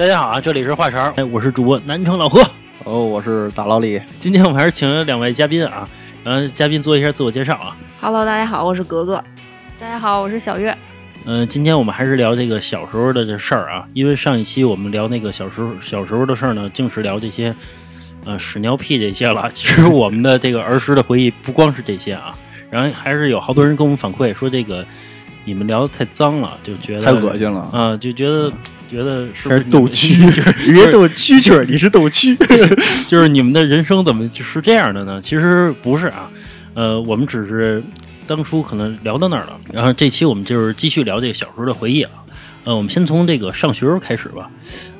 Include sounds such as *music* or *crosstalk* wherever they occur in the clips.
大家好啊，这里是话茬，哎，我是主播南城老何。哦，我是大老李。今天我们还是请了两位嘉宾啊，呃，嘉宾做一下自我介绍啊。Hello，大家好，我是格格。大家好，我是小月。嗯、今天我们还是聊这个小时候的这事儿啊，因为上一期我们聊那个小时候小时候的事儿呢，净是聊这些呃屎尿屁这些了。*laughs* 其实我们的这个儿时的回忆不光是这些啊，然后还是有好多人跟我们反馈说这个你们聊的太脏了，就觉得太恶心了啊、就觉得觉得是不这是斗蛐，人家斗蛐蛐儿，你是斗蛐。*laughs* 就是你们的人生怎么就是这样的呢？其实不是啊，呃，我们只是当初可能聊到那儿了，然后这期我们就是继续聊这个小时候的回忆啊。呃，我们先从这个上学时候开始吧。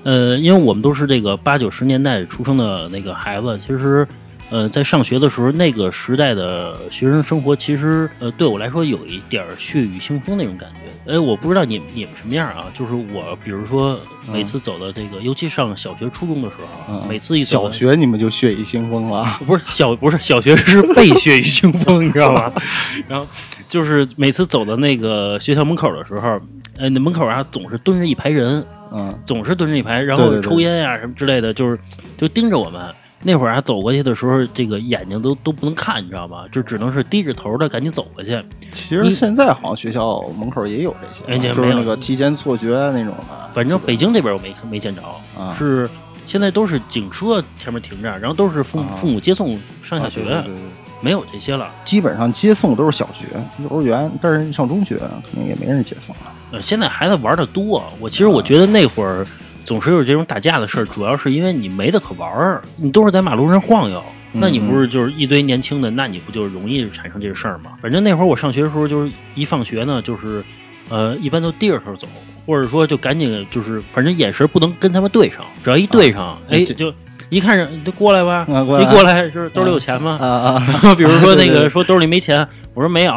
呃，因为我们都是这个八九十年代出生的那个孩子，其实，呃，在上学的时候，那个时代的学生生活，其实，呃，对我来说有一点儿血雨腥风那种感觉。哎，我不知道你们你们什么样啊？就是我，比如说每次走到这个，尤其上小学、初中的时候每次一走小学你们就血雨腥风了，*laughs* 不是小不是小学是被血雨腥风，你知道吗？*laughs* 然后就是每次走到那个学校门口的时候，呃，那门口啊总是蹲着一排人，嗯，总是蹲着一排，然对对对后抽烟呀、什么之类的，就是就盯着我们。那会儿还，走过去的时候，这个眼睛都都不能看，你知道吧？就只能是低着头的赶紧走过去。其实现在好像学校门口也有这些，就是那个提前错学那种的。反正北京这边我没没见着，啊是现在都是警车前面停着，然后都是父父母接送上下学，啊对对对对没有这些了。基本上接送都是小学、幼儿园，但是上中学肯定也没人接送了。呃，现在孩子玩的多，我其实我觉得那会儿总是有这种打架的事儿，主要是因为你没得可玩儿，你都是在马路上晃悠，那你不是就是一堆年轻的，那你不就容易产生这个事儿吗？反正那会儿我上学的时候，就是一放学呢，就是呃，一般都低着头走，或者说就赶紧就是，反正眼神不能跟他们对上，只要一对上，哎，这就一看人就过来吧，啊过来一过来就是兜里有钱吗？啊啊，*laughs* 比如说那个说兜里没钱，我说没有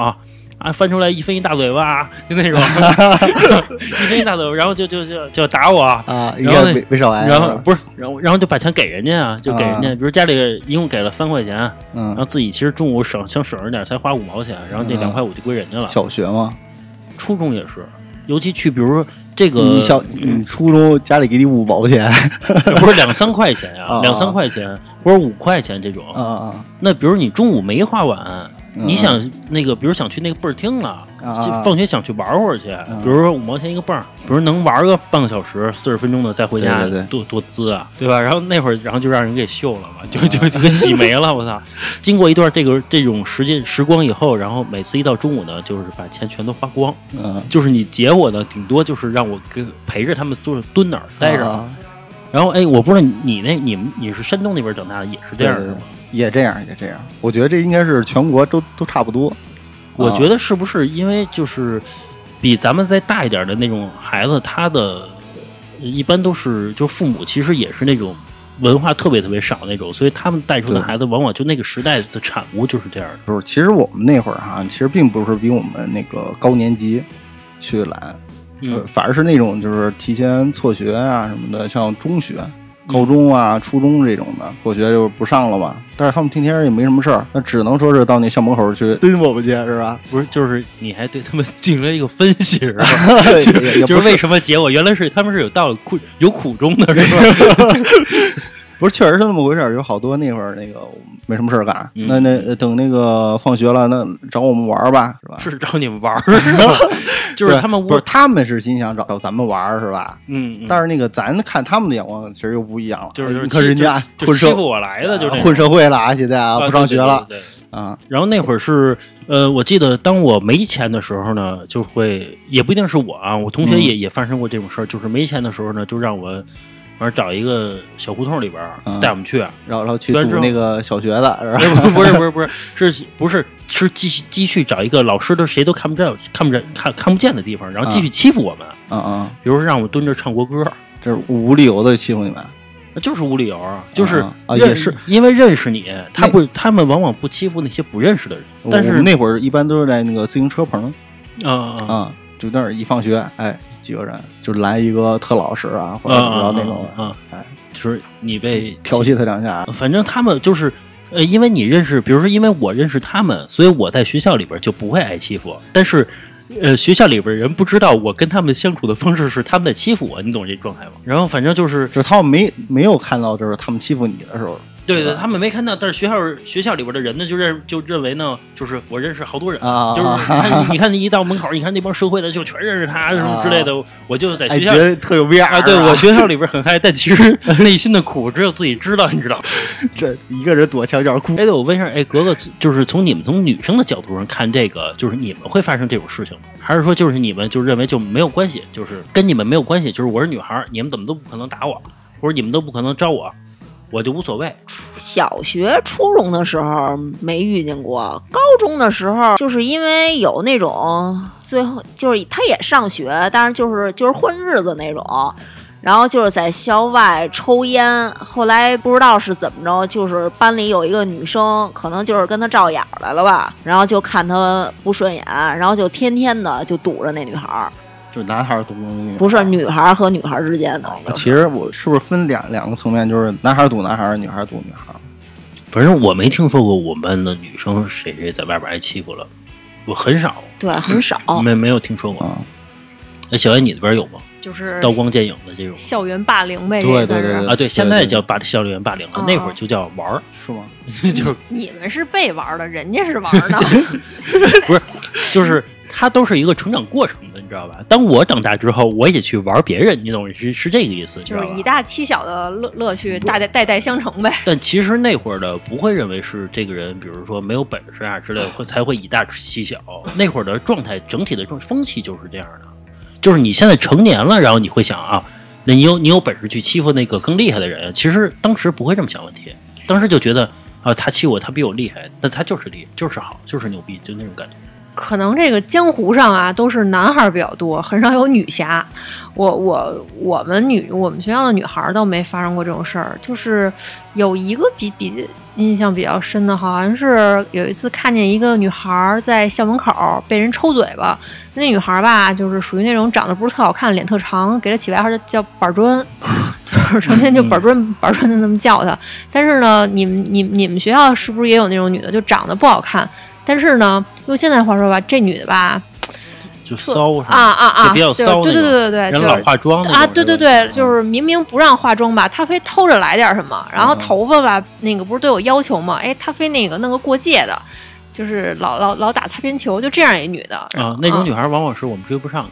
啊，翻出来一分一大嘴巴，就那种 *laughs* 一分一大嘴巴，然后就就就就打我，啊，然后没没少挨，然后不是，然后然后就把钱给人家啊，就给人家，啊比如家里一共给了三块钱，然嗯后，自己其实中午省想省着点，才花五毛钱，然后这嗯两块五就归人家了。小学吗，初中也是，尤其去比如说这个你小你初中家里给你五毛钱，*laughs* 不是两三块钱呀、*laughs* 啊两三块钱或者五块钱这种，啊啊那比如你中午没花完。嗯。你想那个，比如想去那个倍儿厅了，啊就放学想去玩会儿去，比如说五毛钱一个泵儿，比如能玩个半个小时、四十分钟的再回家，多多滋啊，对吧？然后那会儿，然后就让人给秀了嘛，就就就给洗没了，我操！经过一段这个这种时间时光以后，然后每次一到中午呢，就是把钱全都花光，嗯，就是你结我呢，顶多就是让我跟陪着他们坐着蹲哪儿待着。啊。然后哎，我不知道你你那你们你是山东那边长大的，也是这样对对是吗？也这样，也这样。我觉得这应该是全国都都差不多。我啊觉得是不是因为就是比咱们再大一点的那种孩子，他的呃一般都是就父母其实也是那种文化特别特别少那种，所以他们带出的孩子往往就那个时代的产物就是这样的。就是其实我们那会儿哈、其实并不是比我们那个高年级去懒，呃嗯，反而是那种就是提前辍学啊什么的，像中学、嗯高中啊、初中这种的，辍学就不上了嘛。但是他们天天也没什么事儿，那只能说是到那校门口去蹲我们去，是吧？不是，就是你还对他们进行了一个分析是吧？*laughs* 就是为什么结果原来是他们是有道理苦有苦衷的是吧？*laughs* 不是，确实是那么回事儿。有好多那会儿那个没什么事儿干，嗯那那呃等那个放学了，那找我们玩儿吧，是吧？是找你们玩儿 *laughs* 是吧？*laughs* 就是他们不是他们是心想找找咱们玩儿是吧？嗯，嗯但是那个咱看他们的眼光其实又不一样了。就是你看人家就混社欺负我来的就混社会了啊，现在啊啊不上学了啊。然后那会儿是，呃，我记得当我没钱的时候呢，就会也不一定是我啊，我同学也、也发生过这种事儿，就是没钱的时候呢，就让我反正找一个小胡同里边儿嗯带我们去，然后然后去那个小学的是吧？不是不是不是是不是 *laughs* 是继续继续找一个老师都谁都看不见看不见看看不见的地方，然后继续欺负我们，嗯嗯，比如说让我蹲着唱国歌。这是无理由的欺负你们。就是无理由啊，就是也是因为认识你，他不，他们往往不欺负那些不认识的人，但是那会儿一般都是在那个自行车棚啊啊啊啊，就那儿一放学，哎，几个人就来一个特老实啊，或者怎么着那种的，啊啊哎，就是你被调戏他两下，反正他们就是，呃，因为你认识，比如说因为我认识他们，所以我在学校里边就不会挨欺负。但是呃学校里边人不知道我跟他们相处的方式是他们在欺负我，你懂这状态吗？然后反正就是就是他们没没有看到，就是他们欺负你的时候，对对，他们没看到，但是学校学校里边的人呢，就认就认为呢，就是我认识好多人，啊就是你看你看一到门口，你看那帮社会的就全认识他什么之类的，我就在哎，学校觉。得特有 VR 啊，对我学校里边很嗨，但其实内心的苦只有自己知道，你知道？*laughs* 这一个人躲墙角哭哎，对，我问一下，哎，格格，就是从你们从女生的角度上看这个，就是你们会发生这种事情吗？还是说就是你们就认为就没有关系，就是跟你们没有关系，就是我是女孩儿，你们怎么都不可能打我，或者你们都不可能招我，我就无所谓。小学、初中的时候没遇见过，高中的时候就是因为有那种最后就是他也上学，但是就是就是混日子那种。然后就是在校外抽烟，后来不知道是怎么着，就是班里有一个女生，可能就是跟他照眼来了吧，然后就看他不顺眼，然后就天天的就堵着那女孩儿，就男孩儿堵女孩，不是女孩儿和女孩儿之间的。就是其实我是不是分两两个层面，就是男孩儿堵男孩儿，女孩儿堵女孩儿？反正我没听说过我们班的女生谁谁在外边挨欺负了，我很少，对，很少。没没有听说过。啊，那小燕，你那边有吗？就是刀光剑影的这种校园霸凌呗，对这算是对对啊？对，现在叫霸校园霸凌了，哦那会儿就叫玩儿，是吗？*laughs* 就是你们是被玩的，人家是玩的。*laughs* *laughs* 不是，就是它都是一个成长过程的，你知道吧？当我长大之后，我也去玩别人，你懂是是这个意思，就是以？大欺小的乐乐趣，大代代代相承呗。*laughs* 但其实那会儿的不会认为是这个人，比如说没有本事啊之类的，会才会以大欺小。那会儿的状态，整体的状风气就是这样的，就是你现在成年了，然后你会想啊，那你有你有本事去欺负那个更厉害的人，其实当时不会这么想问题，当时就觉得啊，他欺我，他比我厉害，但他就是厉害，就是好，就是牛逼，就那种感觉。可能这个江湖上啊，都是男孩比较多，很少有女侠。我我我们女我们学校的女孩儿倒没发生过这种事儿，就是有一个比比印象比较深的，好像是有一次看见一个女孩在校门口被人抽嘴巴，那女孩吧，就是属于那种长得不是特好看，脸特长，给她起外号叫叫板砖。就是成天就板砖 *laughs* 板砖的那么叫她，但是呢，你们你你们学校是不是也有那种女的，就长得不好看，但是呢，用现在话说吧，这女的吧，就骚啊啊啊，比较对骚对对对对对，人老就是化妆那种啊，对对对，就是明明不让化妆吧，她非偷着来点什么，然后头发吧，那个不是都有要求吗？哎，她非那个弄个过界的，就是老老老打擦边球，就这样一女的啊，那种女孩往往是我们追不上的。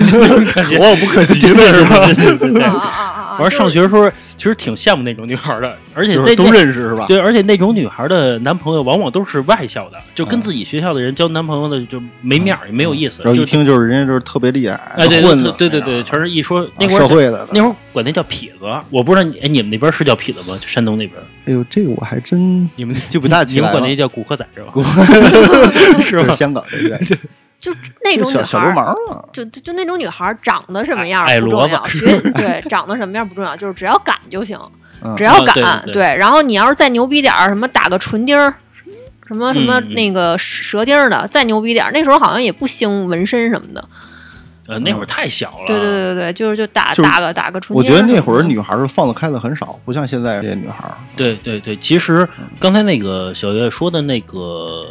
*laughs* 可望不可及的是吧？*laughs* 对对对对啊啊啊啊啊！*laughs* 玩上学的时候，其实挺羡慕那种女孩的，而且就是都那那认识是吧？对，而且那种女孩的男朋友往往都是外校的，就跟嗯自己学校的人交男朋友的就没面儿，也没有意思。然后一听就是人家就是特别厉害，哎，对混的，对对对对，全是一说那啊会儿社会的。那会儿管那叫痞子，我不知道你哎你们那边是叫痞子吗？就山东那边，哎呦，这个我还真你们就不大起你们管那叫古惑仔是吧？是吧香港这边，就那种女小小流孩儿，氓啊，就就就那种女孩儿长得什么样不重要，*laughs* 学对长得什么样儿不重要，就是只要敢就行，嗯只要啊敢对对对然后你要是再牛逼点儿，什么打个唇钉儿。什么什么那个舌钉儿的，再牛逼点儿，那时候好像也不兴纹身什么的。呃，那会儿太小了。对对对对对，就是就打就打个打个唇我。觉得那会儿女孩儿放得开的很少，不像现在这些女孩儿。对对对，其实刚才那个小月说的那个，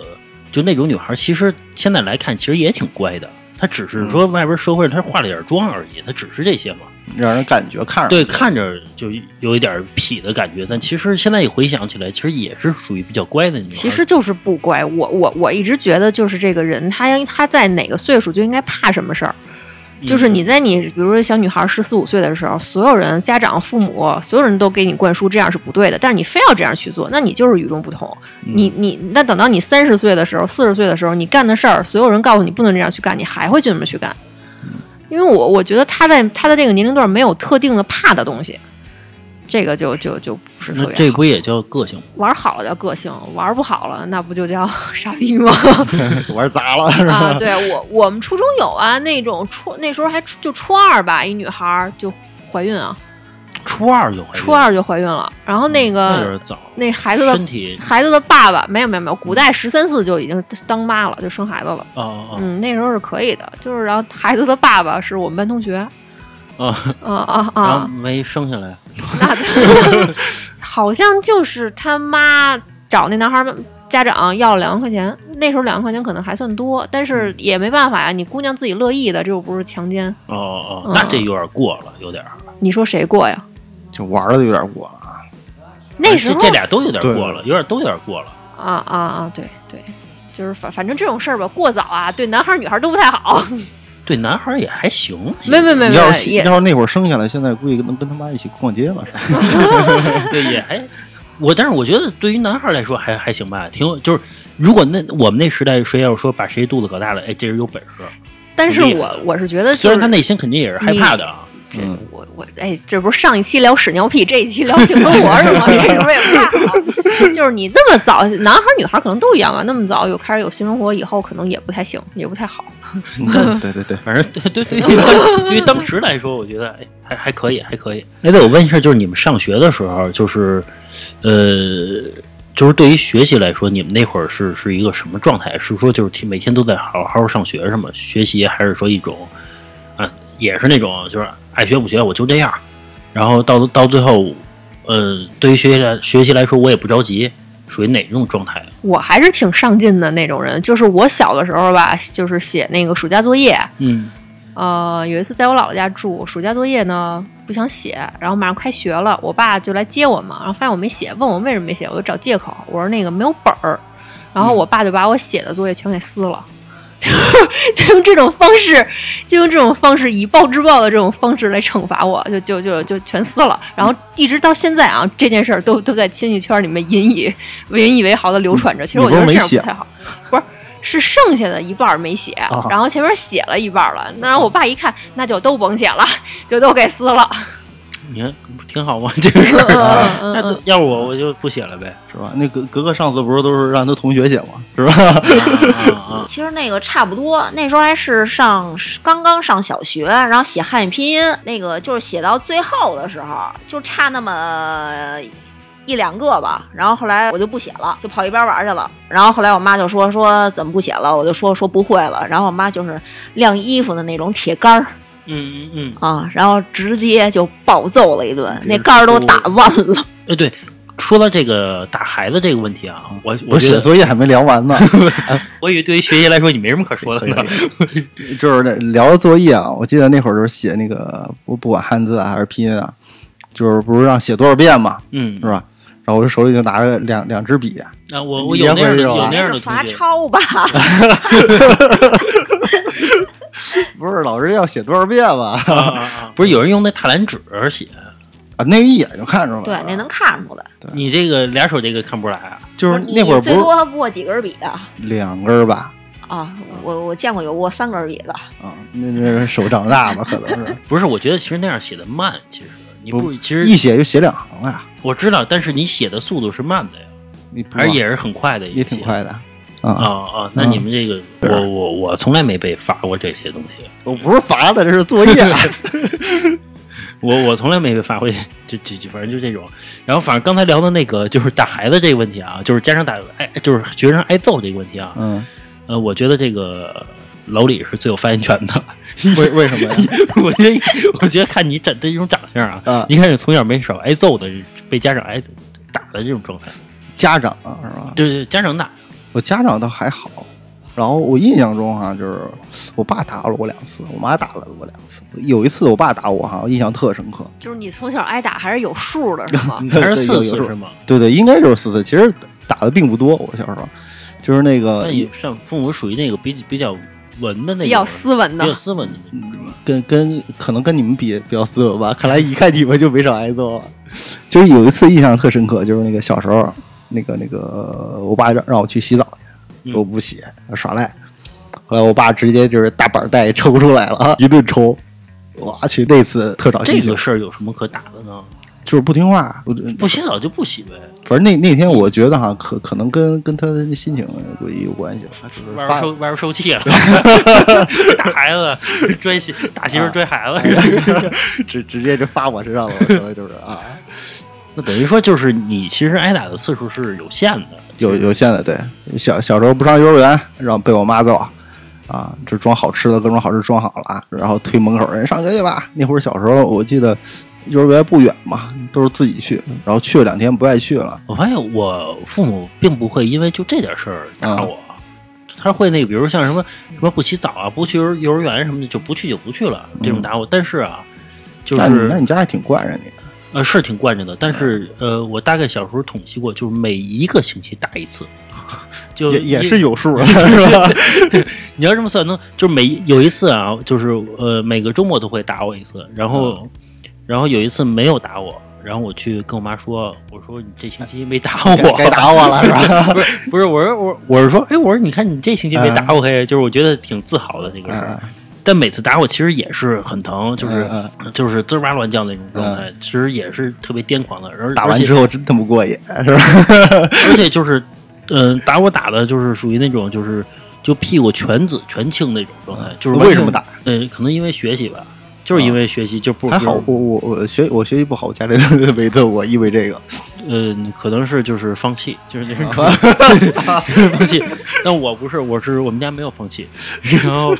就那种女孩，其实现在来看，其实也挺乖的。她只是说外边社会她化了点妆而已，她只是这些嘛。让人感觉看着对，看着就有一点痞的感觉，但其实现在一回想起来，其实也是属于比较乖的女孩。其实就是不乖。我我我一直觉得，就是这个人，他应他在哪个岁数就应该怕什么事儿。就是你在你比如说小女孩十四五岁的时候，所有人、家长、父母，所有人都给你灌输这样是不对的，但是你非要这样去做，那你就是与众不同。你你那等到你三十岁的时候、四十岁的时候，你干的事儿，所有人告诉你不能这样去干，你还会去那么去干。因为我我觉得他在他的这个年龄段没有特定的怕的东西，这个就就就不是特别好。这不也叫个性？玩好了叫个性，玩不好了那不就叫 *laughs* 傻逼吗？*laughs* 玩砸了是吧？啊，对我我们初中有啊，那种初那时候还初就初二吧，一女孩儿就怀孕啊，初二就怀孕，初二就怀孕了，然后那个那孩子的身体孩子的爸爸没有没有没有，古代十三四就已经当妈了，就生孩子了。嗯，那时候是可以的，就是然后孩子的爸爸是我们班同学，啊啊！啊啊然后啊，没生下来，*laughs* 那好像就是他妈找那男孩儿家长要了两万块钱，那时候两万块钱可能还算多，但是也没办法呀，你姑娘自己乐意的，这又不是强奸。哦哦，嗯那这有点过了，有点儿。你说谁过呀？就玩的有点过了啊。那时候这这俩都有点过了，有点都有点过了。啊啊啊，对对，就是反反正这种事儿吧，过早啊，对男孩儿女孩儿都不太好。对男孩也还行，没没没没你要是要是那会儿生下来，现在估计能跟他妈一起逛街了，*laughs* 对，也还我，但是我觉得对于男孩来说还还行吧，挺有就是如果那我们那时代谁要是说把谁肚子搞大了，哎，这人有本事，但是我我是觉得、就是，虽然他内心肯定也是害怕的啊。这嗯我我哎，这不是上一期聊屎尿屁，这一期聊性生活是吗？*laughs* 这是为了啥？就是你那么早，男孩儿女孩儿可能都一样啊，那么早有开始有性生活以后，可能也不太行，也不太好。对对对，反正对对对，对于 *laughs* 当时来说，我觉得哎还还可以，还可以。哎，对我问一下，就是你们上学的时候，就是呃，就是对于学习来说，你们那会儿是是一个什么状态？是说就是每天都在好好上学什么学习，还是说一种啊，也是那种就是爱学不学，我就这样。然后到到最后，呃，对于学习来学习来说，我也不着急，属于哪种状态？我还是挺上进的那种人，就是我小的时候吧，就是写那个暑假作业，嗯呃，有一次在我姥姥家住，暑假作业呢不想写，然后马上开学了，我爸就来接我嘛，然后发现我没写，问我为什么没写，我就找借口，我说那个没有本儿，然后我爸就把我写的作业全给撕了。*laughs* 就用这种方式，就用这种方式以暴制暴的这种方式来惩罚我，就就就就全撕了。然后一直到现在啊，这件事儿都都在亲戚圈里面引以引以为豪的流传着。其实我觉得这样不太好，不是是剩下的一半儿没写，啊然后前面写了一半儿了。那我爸一看，那就都甭写了，就都给撕了。你看挺好吗？*laughs* 这个事儿，那都要不我我就不写了呗。是吧？那格格格上次不是都是让他同学写吗？是吧？啊啊 *laughs* 其实那个差不多，那时候还是上刚刚上小学，然后写汉语拼音，那个就是写到最后的时候，就差那么一两个吧。然后后来我就不写了，就跑一边玩去了。然后后来我妈就说说怎么不写了，我就说说不会了。然后我妈就是晾衣服的那种铁杆儿嗯嗯嗯，啊，然后直接就暴揍了一顿，那杆儿都打 *laughs* 弯了。哎对，说到这个打孩子这个问题啊，我我写作业还没聊完呢，*laughs* 我以为对于学习来说你没什么可说的呢。*laughs* 就是那聊作业啊，我记得那会儿就是写那个不不管汉字啊还是拼音啊，就是不是让写多少遍嘛，嗯是，吧？然后我就手里就拿着两两支笔，啊，我我有那样的有那样的是罚抄吧？*laughs* 不是老师要写多少遍吧？啊啊啊！不是有人用那踏蓝纸写，啊，那一眼就看出来了。对，那能看出来。你这个俩手这个看不出来啊？就是那会儿最多握几根笔的两根吧？啊？我我见过有握三根笔的。啊，那那手长大吧，可能是 *laughs* 不是，我觉得其实那样写的慢，其实你不不其实一写就写两行了呀。我知道，但是你写的速度是慢的呀，你还是也是很快的，也挺快的啊啊。啊！那你们这个，我我我从来没被罚过这些东西，我不是罚的，这是作业。*laughs* 我我从来没被罚过，就就就反正就这种。然后反正刚才聊的那个就是打孩子这个问题啊，就是家长打挨就是学生挨揍这个问题啊，嗯，呃，我觉得这个老李是最有发言权的。为为什么呀？*laughs* 我觉得我觉得看你长的这种长相啊，啊你看你从小没少挨揍的，被家长挨打的这种状态。家长啊是吧？对对，家长打。我家长倒还好，然后我印象中哈、就是我爸打了我两次，我妈打了我两次。有一次我爸打我哈、我印象特深刻。就是你从小挨打还是有数的，是吗？*laughs* 还是四次是吗？对对，应该就是四次。其实打的并不多，我小时候就是那个那父母属于那个比比较文的那种，比较斯文的比较。斯文的那种。跟跟可能跟你们比比较斯文吧。看来一看你们就没少挨揍啊。就是有一次印象特深刻，就是那个小时候，那个那个我爸让让我去洗澡去，嗯我不洗，耍赖。后来我爸直接就是大板带抽出来了，一顿抽。我去，那次特找这个，事儿有什么可打的呢？就是不听话。我不洗澡就不洗呗，反正那那天我觉得哈，可可能跟跟他的心情估计有关系吧，就是外边发受 *laughs* 外边受气了，*laughs* 打孩子追媳打媳妇儿追孩子，*laughs* 直直接就发我身上了，可能就是啊，那等于说就是你其实挨打的次数是有限的，有有限的，对，小小时候不上幼儿园，然后被我妈揍，啊，这装好吃的各种好吃装好了啊，然后推门口人上学去吧。那会儿小时候我记得幼儿园不远嘛，都是自己去，然后去了两天不爱去了，我发现我父母并不会因为就这点事儿打我，他会那个，比如像什么什么不洗澡啊，不去幼儿幼儿园什么的，就不去就不去了，这种打我。但是啊，就那你那你家还挺惯着你。呃是挺惯着的，但是呃，我大概小时候统计过，就是每一个星期打一次，*laughs* 就也也是有数的，*laughs* 是吧？*laughs* 你要这么算，能就是每有一次啊，就是呃每个周末都会打我一次，然后、然后有一次没有打我，然后我去跟我妈说，我说你这星期没打我，该该打我了，是吧？不是不是，我说我我是说，哎，我说你看你这星期没打我，嘿，就是我觉得挺自豪的这个事儿。嗯但每次打我其实也是很疼，就是、嗯就是滋哇乱叫那种状态，其实也是特别癫狂的。而打完之后，后真他妈过瘾，是吧？*laughs* 而且就是，嗯、打我打的就是属于那种就是就屁股全紫全青那种状态，就是为什么打？呃，可能因为学习吧，就是因为学习就不还好，我我我学我学习不好，家里人围着我，因为这个。嗯，可能是就是放弃，*laughs* 就是那种 *laughs* 放弃。但我不是，我是我们家没有放弃，然后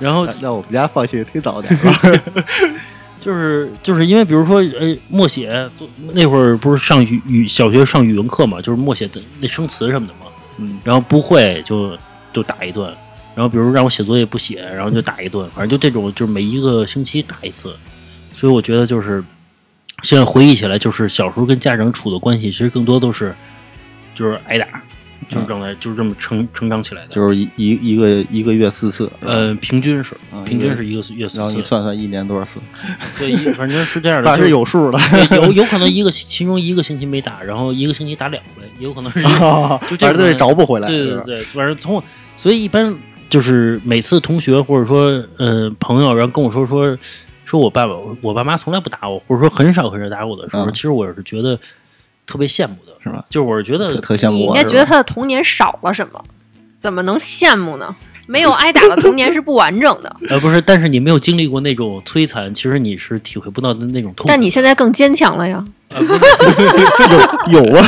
然后那那我们家放弃挺早点儿，*laughs* 就是就是因为比如说呃默写，做那会儿不是上语语小学上语文课嘛，就是默写的那生词什么的嘛，嗯，然后不会就就打一顿，然后比如让我写作业不写，然后就打一顿，反正就这种，就是每一个星期打一次，所以我觉得就是现在回忆起来，就是小时候跟家长处的关系，其实更多都是就是挨打，就是状态，就是这么成成长起来的。就是一一一个一个月四次，呃，平均是嗯平均是一个月四次然后你，算算一年多少次，*laughs* 对，一反正是这样的，*laughs* 反正是有数的。有有可能一个其中一个星期没打，然后一个星期打两回，也有可能是 *laughs* 反就这种正得找不回来，对对对，反正从我所以一般就是每次同学或者说呃朋友，然后跟我说说说我爸爸我爸妈从来不打我，或者说很少很少打我的时候，嗯。其实我是觉得特别羡慕的，是吧？就是我是觉得特特羡你应慕我，是吧该觉得他的童年少了什么？怎么能羡慕呢？没有挨打的童年是不完整的，*laughs* 呃不是，但是你没有经历过那种摧残，其实你是体会不到的那种痛苦。但你现在更坚强了呀。*laughs* 有有啊，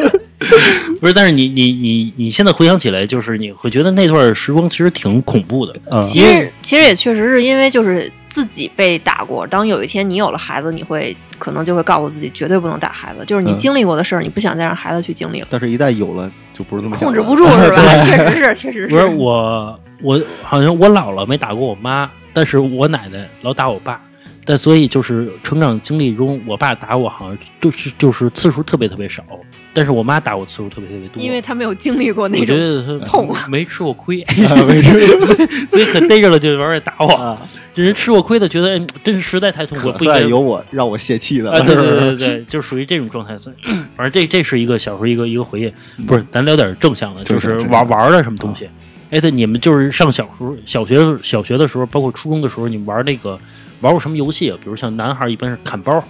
*laughs* *laughs* 不是，但是你你你你现在回想起来，就是你会觉得那段时光其实挺恐怖的。嗯其实其实也确实是因为就是自己被打过，当有一天你有了孩子，你会可能就会告诉自己绝对不能打孩子，就是你嗯经历过的事儿，你不想再让孩子去经历了，但是一旦有了，就不是那么控制不住是吧？*laughs* 确实是，确实不是我，我好像我姥姥没打过我妈，但是我奶奶老打我爸。但所以就是成长经历中，我爸打我好像就是就是次数特别特别少，但是我妈打我次数特别特别多。因为她没有经历过那我觉种得她痛没吃过亏，*laughs* 没吃 *laughs* 所以所以可逮着了就玩儿打我。啊，这人吃过亏的觉得，哎，真是实在太痛苦了，不应该算有我让我泄气的啊，对对对对对，就属于这种状态。所以，*clears throat* 反正这这是一个小时候一个一个回忆，不是，咱聊点正向的，就是玩玩的什么东西。哎，对，你们就是上小时候、小学、小学的时候，包括初中的时候，你玩那个玩过什么游戏啊？比如像男孩一般是砍包，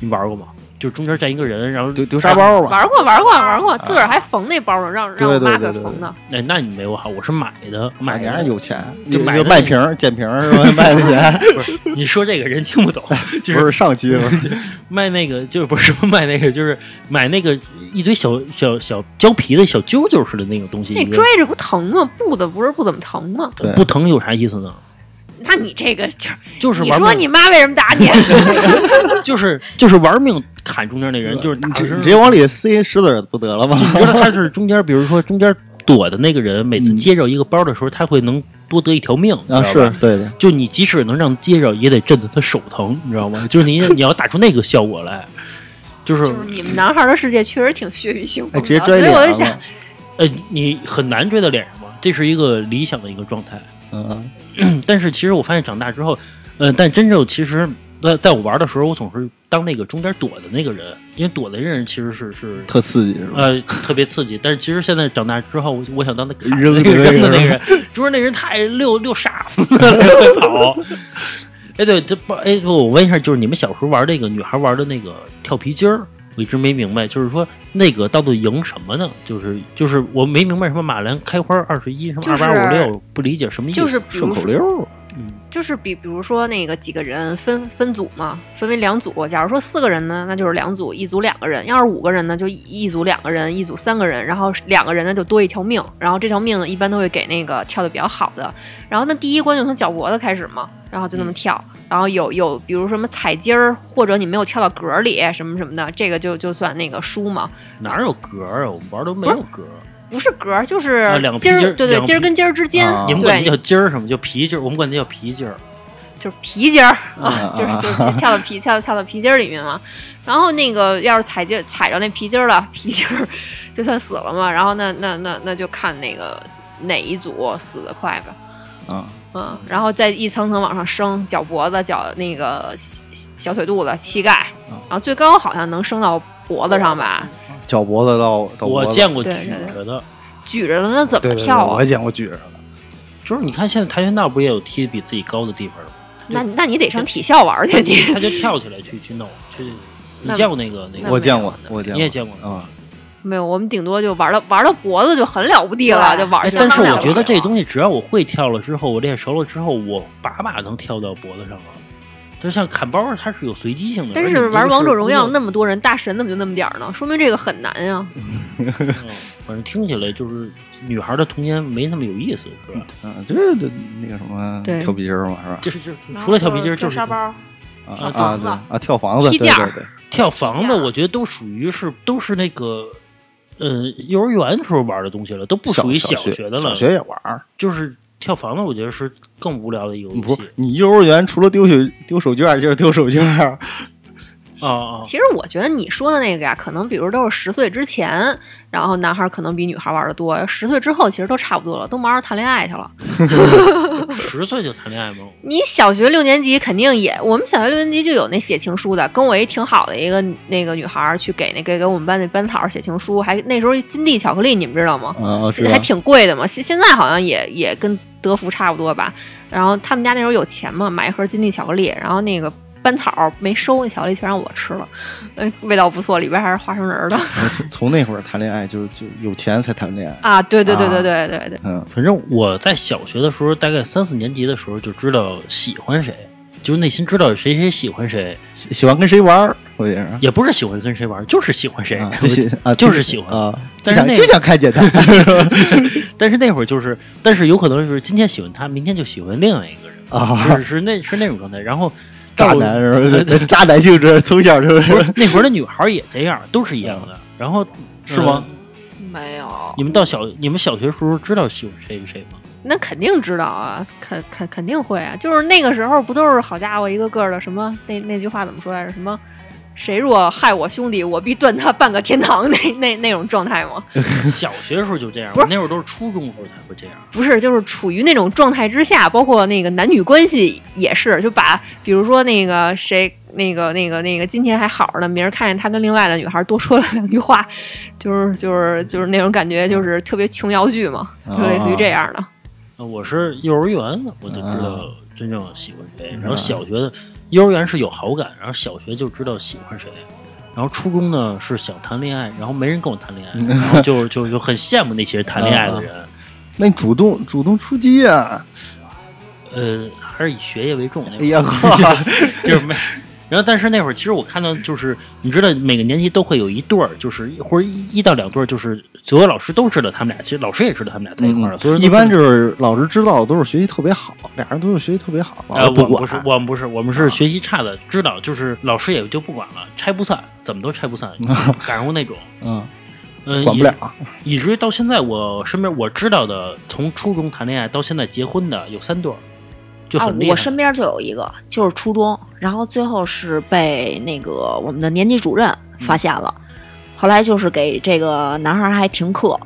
你玩过吗？就中间站一个人，然后丢丢沙包吧，玩过玩过玩过，自个儿还缝那包呢，让让我妈给缝的。哎，那你没我好，我是买的，买的有钱，就买卖瓶儿捡瓶儿是吧？*laughs* 卖的钱不是你说这个人听不懂，*laughs* 就不是是上期吗？*laughs* 卖那个就是不是卖那个，就是买那个一堆小小小胶皮的小揪揪似的那种东西，那拽着不疼吗？布的不是不怎么疼吗？对不疼有啥意思呢？那你这个就就是你说你妈为什么打你？*laughs* 就是就是玩命砍中间那人，就是打的是直直接往里塞石子儿不得了吗？你知道他是中间，比如说中间躲的那个人，每次接着一个包的时候，他会能多得一条命，你啊，知道吧是对的，就你即使能让接着，也得震得他手疼，你知道吗？就是你 *laughs* 你要打出那个效果来，就是就是你们男孩的世界确实挺血雨腥哎，风的，直接拽所以我就想脸上，，呃，你很难追到脸上吗，这是一个理想的一个状态。嗯，*clears throat* 但是其实我发现长大之后，呃，但真正其实在在我玩的时候，我总是当那个中间躲的那个人，因为躲的人其实是是特刺激是吧？呃特别刺激。但是其实现在长大之后，我我想当那砍扔扔的那个人，*laughs* 就是那人太溜溜傻子了，会跑。*laughs* 哎，对，这不，哎，我问一下，就是你们小时候玩那个女孩玩的那个跳皮筋儿，我一直没明白，就是说那个到底赢什么呢？就是就是我没明白什么马兰开花二十一，什么二八五六，不理解什么意思。就是顺口溜儿，嗯就是比比如说那个几个人分分组嘛，分为两组。假如说四个人呢，那就是两组，一组两个人；要是五个人呢，就一一组两个人，一组三个人。然后两个人呢就多一条命，然后这条命呢一般都会给那个跳的比较好的。然后那第一关就从脚脖子开始嘛，然后就那么跳。然后有有比如说什么踩筋儿，或者你没有跳到格儿里什么什么的，这个就就算那个输嘛。哪有格儿啊？我们玩都没有格儿。不是格儿，就是筋儿，对对，筋儿跟筋儿之间，你们管那，叫筋儿什么？叫皮筋儿，我们管那叫皮筋儿。就是皮筋儿啊啊，就是啊就是就跳到皮跳跳到皮筋儿里面嘛。然后那个要是踩筋儿踩着那皮筋儿了，皮筋儿就算死了嘛。然后那那那那就看那个哪一组死的快吧。啊，嗯，然后再一层层往上升，脚脖子、脚那个小小腿肚子、膝盖，嗯然后最高好像能升到脖子上吧？脚脖子到到脖我子见过举对对对着的，举着的那怎对对对，么跳啊我也？见过举着的。就是你看现在跆拳道不也有踢比自己高的地方吗？那那你得上体校玩儿去，你他就跳起来去去弄去。*laughs* 你那见过那个那那个？我见过，我见过，你也见过啊？没有？我们顶多就玩到玩到脖子就很了不地了，就玩相但是我了不觉得这东西只要我会跳了之后，我练熟了之后，我把把能跳到脖子上了。就像砍包，它是有随机性的。但是玩王者荣耀那么多人，大神怎么就那么点儿呢？说明这个很难呀。嗯，反正听起来就是女孩的童年没那么有意思，是吧？嗯，就是那个什么对跳皮筋儿嘛，是吧？就是就是除了跳皮筋儿，就是沙包，啊啊跳房子对啊，跳房子，对踢毽儿对对，跳房子，我觉得都属于是都是那个。呃，幼儿园时候玩的东西了，都不属于小学的了。小学也玩。就是跳房子，我觉得是更无聊的一个游不戏是你幼儿园除了丢手丢手绢就是丢手绢儿，*laughs* 啊啊！其实我觉得你说的那个呀，可能比如都是十岁之前，然后男孩可能比女孩玩的多；十岁之后其实都差不多了，都忙着谈恋爱去了。*laughs* 十岁就谈恋爱吗？你小学六年级肯定也，我们小学六年级就有那写情书的，跟我一挺好的一个那个女孩去给那给给我们班那班草写情书，还那时候金地巧克力你们知道吗？啊，是还挺贵的嘛，现现在好像也也跟德芙差不多吧。然后他们家那时候有钱嘛，买一盒金利巧克力，然后那个班草没收，那巧克力全让我吃了，嗯，味道不错，里边还是花生仁儿的从从那会儿谈恋爱就就有钱才谈恋爱，啊！对对对啊对对对对，嗯，反正我在小学的时候，大概三四年级的时候就知道喜欢谁，就是内心知道谁谁喜欢谁，喜喜欢跟谁玩儿，我也不是喜欢跟谁玩儿，就是喜欢谁，*laughs* 啊，就喜啊，就是喜欢啊，但是那就想就想看见他，但是那会儿就是，但是有可能是今天喜欢他，明天就喜欢另外一个人啊是是那是那种状态。然后 *laughs* 渣男是吧？*laughs* 渣男性质，从小就是是那会儿的女孩也这样，都是一样的。然后是吗？呃没有，你们到小你们小学时候知道喜欢谁谁吗？那肯定知道啊，肯肯肯定会啊，就是那个时候不都是好家伙一个个的什么那那句话怎么说来着？什么谁若害我兄弟，我必断他半个天堂那 *laughs* 那那种状态吗？*laughs* 小学时候就这样，不是我那会儿都是初中时候才会这样。不是，就是处于那种状态之下，包括那个男女关系也是，就把比如说那个谁，那个那个那个今天还好着呢，明儿看见他跟另外的女孩多说了两句话，就是就是就是那种感觉，就是特别琼瑶剧嘛，就类似于这样的。呃我是幼儿园，我就知啊道真正喜欢谁。嗯然后小学的幼儿园是有好感，然后小学就知道喜欢谁。然后初中呢是想谈恋爱，然后没人跟我谈恋爱，*laughs* 然后就就就很羡慕那些谈恋爱的人。那你主动主动出击啊！呃，还是以学业为重那哎，呀呵，*laughs* 就是没。然后，但是那会儿其实我看到，就是你知道，每个年级都会有一对儿，就是或者一一到两对儿，就是所有老师都知道他们俩，其实老师也知道他们俩在一块儿了，所以一般就是老师知道都是学习特别好，俩人都是学习特别好，呃，我老师不不是，我们不是，我们是学习差的，知道就是老师也就不管了，拆不散，怎么都拆不散，*laughs* 赶上过那种，嗯，嗯，管不了，以，以至于到现在我身边我知道的，从初中谈恋爱到现在结婚的有三对儿，就啊很厉，害。我身边就有一个，就是初中，然后最后是被那个我们的年级主任发现了，后来就是给这个男孩还停课，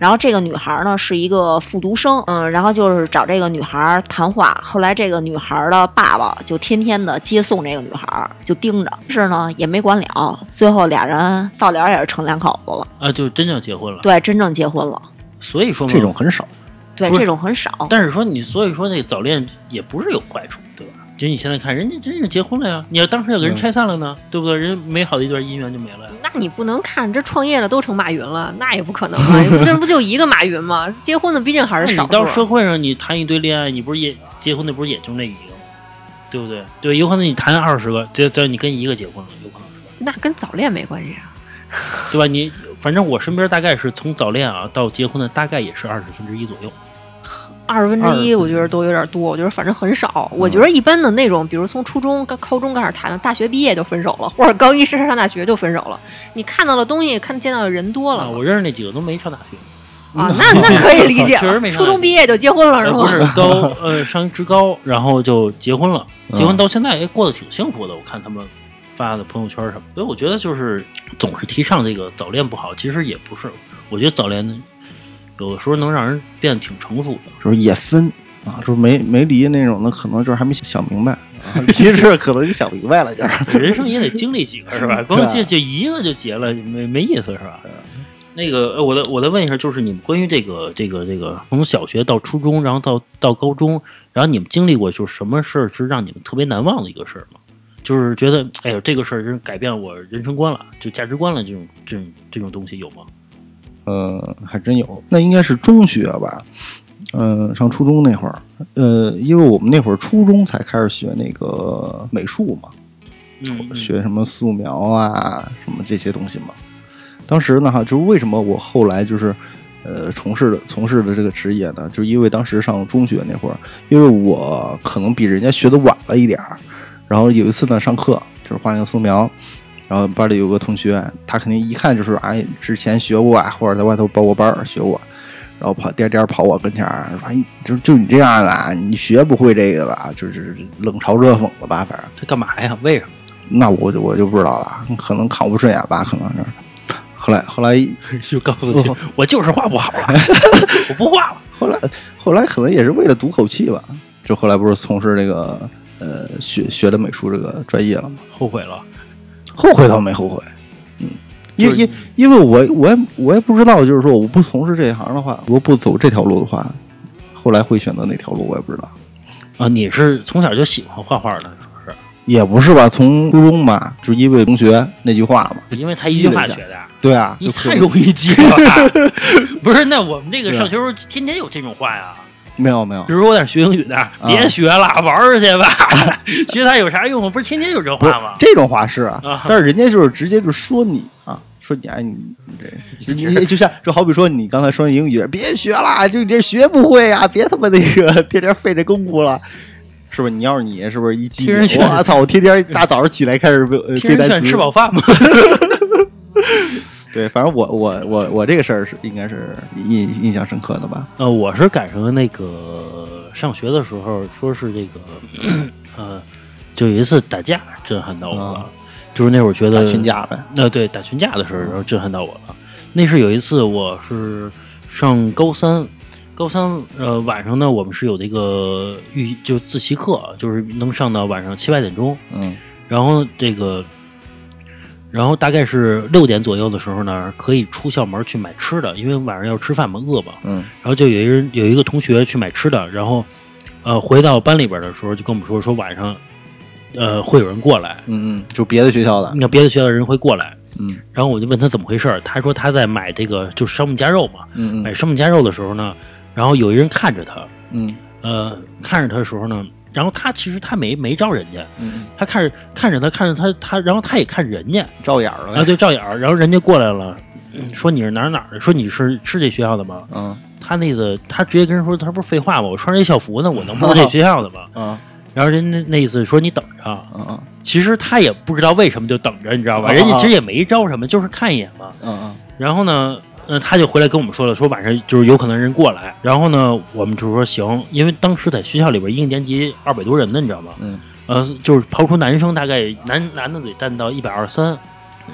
然后这个女孩呢是一个复读生，嗯，然后就是找这个女孩谈话，后来这个女孩的爸爸就天天的接送这个女孩，就盯着，但是呢也没管了，最后俩人到了也是成两口子了，啊，就真正结婚了。对，真正结婚了，所以说嘛这种很少。对，这种很少，但是说你，所以说那个早恋也不是有坏处，对吧？就你现在看，人家真是结婚了呀，你要当时要给人拆散了呢，对不对？人美好的一段姻缘就没了呀。那你不能看这创业的都成马云了，那也不可能啊！不这不就一个马云吗？*laughs* 结婚的毕竟还是少你。到社会上你谈一堆恋爱，你不是也结婚的不是也就那一个吗？对不对？对，有可能你谈二十个，只只要你跟一个结婚了，有可能是，那跟早恋没关系啊。对吧？你反正我身边大概是从早恋啊到结婚的，大概也是二十分之一左右。二十分之一，我觉得都有点多。我觉得反正很少。我觉得一般的那种，比如从初中、高高中开始谈的，大学毕业就分手了，或者高一上上大学就分手了。你看到的东西，看见到的人多了啊，我认识那几个都没上大学，啊，*laughs* 那那可以理解。*laughs* 确实没啥初中毕业就结婚了是吗？*laughs* 呃不是高呃上职高，然后就结婚了，嗯结婚到现在也过得挺幸福的。我看他们发的朋友圈什么，所以我觉得就是总是提倡这个早恋不好，其实也不是。我觉得早恋有的时候能让人变得挺成熟的。就是也分啊，就是没没离那种的，可能就是还没想明白，啊离这可能就想明白了，就是。人生也得经历几个是吧？*laughs* 光就就一个就结了，没没意思是吧？那个，呃我再我再问一下，就是你们关于这个这个这个从小学到初中，然后到到高中，然后你们经历过就是什么事儿是让你们特别难忘的一个事儿吗？就是觉得，哎呦，这个事儿真改变我人生观了，就价值观了，这种这种这种东西有吗？呃，还真有，那应该是中学吧。嗯、上初中那会儿，呃，因为我们那会儿初中才开始学那个美术嘛，嗯，嗯学什么素描啊，什么这些东西嘛。当时呢，哈，就是为什么我后来就是，呃，从事的从事的这个职业呢，就是因为当时上中学那会儿，因为我可能比人家学的晚了一点儿，然后有一次呢上课就是画那个素描，然后班里有个同学，他肯定一看就是哎之前学过啊，或者在外头报过班儿学过，然后跑颠颠跑我跟前儿说，哎，就就你这样的啊，你学不会这个吧？就是冷嘲热讽的吧，反正。这干嘛呀？为什么？那我就我就不知道了，可能看不顺眼吧，可能是。后来后来就 *laughs* 告诉你，*laughs* 我就是画不好了，*laughs* 我不画了。后来后来可能也是为了赌口气吧，就后来不是从事这个呃学学的美术这个专业了吗？后悔了。后悔倒没后悔，嗯，因就是因因为我我也我也不知道，就是说我不从事这一行的话，我不走这条路的话，后来会选择哪条路我也不知道。啊，你是从小就喜欢画画的，是不是？也不是吧，从初中吧，就因为同学那句话嘛，因为他一句话学的。对啊，你就太容易记了，*laughs* 不是？那我们这个上学时候天天有这种话呀，没有没有比，如说我在学英语的，别学了，玩儿去吧，*laughs* 学它有啥用啊？不是天天有这话吗？这种话是啊啊，但是人家就是直接就说你啊，说你哎你你这你你就像就好比说你刚才说英语，别学了，就你这学不会啊，别他妈那个 *laughs* 天天费这功夫了。是不是？你要是你是不是一激我操！我天天大早上起来开始背背单词，吃饱饭嘛。*laughs* 对，反正我我我我这个事儿是应该是印印象深刻的吧？呃，我是赶上那个上学的时候，说是这个，*clears throat* 呃，就有一次打架震撼到我了，啊就是那会儿觉得打群架呗，呃，对，打群架的时候，然后震撼到我了。那是有一次，我是上高三，高三呃晚上呢，我们是有这个预就自习课，就是能上到晚上七八点钟。嗯然后这个，然后大概是六点左右的时候呢，可以出校门去买吃的，因为晚上要吃饭嘛，饿嘛。嗯。然后就有一人有一个同学去买吃的，然后呃回到班里边的时候，就跟我们说说晚上呃会有人过来，嗯嗯，就别的学校的，那别的学校的人会过来。嗯。然后我就问他怎么回事儿，他说他在买这个就是烧饼夹肉嘛，嗯嗯。买烧饼夹肉的时候呢，然后有一人看着他，嗯。呃，看着他的时候呢，然后他其实他没没招人家，嗯，他看着看着他看着他他，然后他也看人家照眼儿了啊，呗，对，照眼儿，然后人家过来了，嗯说你是哪儿哪儿的，说你是是这学校的吗？嗯他那个他直接跟人说，他不是废话吗？我穿着一校服呢，我能不是这 *laughs* 学校的吗？嗯然后人家那意思说你等着，嗯嗯其实他也不知道为什么就等着，你知道吧？啊人家其实也没招什么，就是看一眼嘛。嗯然后呢，呃，他就回来跟我们说了，说晚上就是有可能人过来。然后呢，我们就说行，因为当时在学校里边一个年级二百多人呢，你知道吗？嗯呃，就是刨出男生，大概男男的得占到一百二三。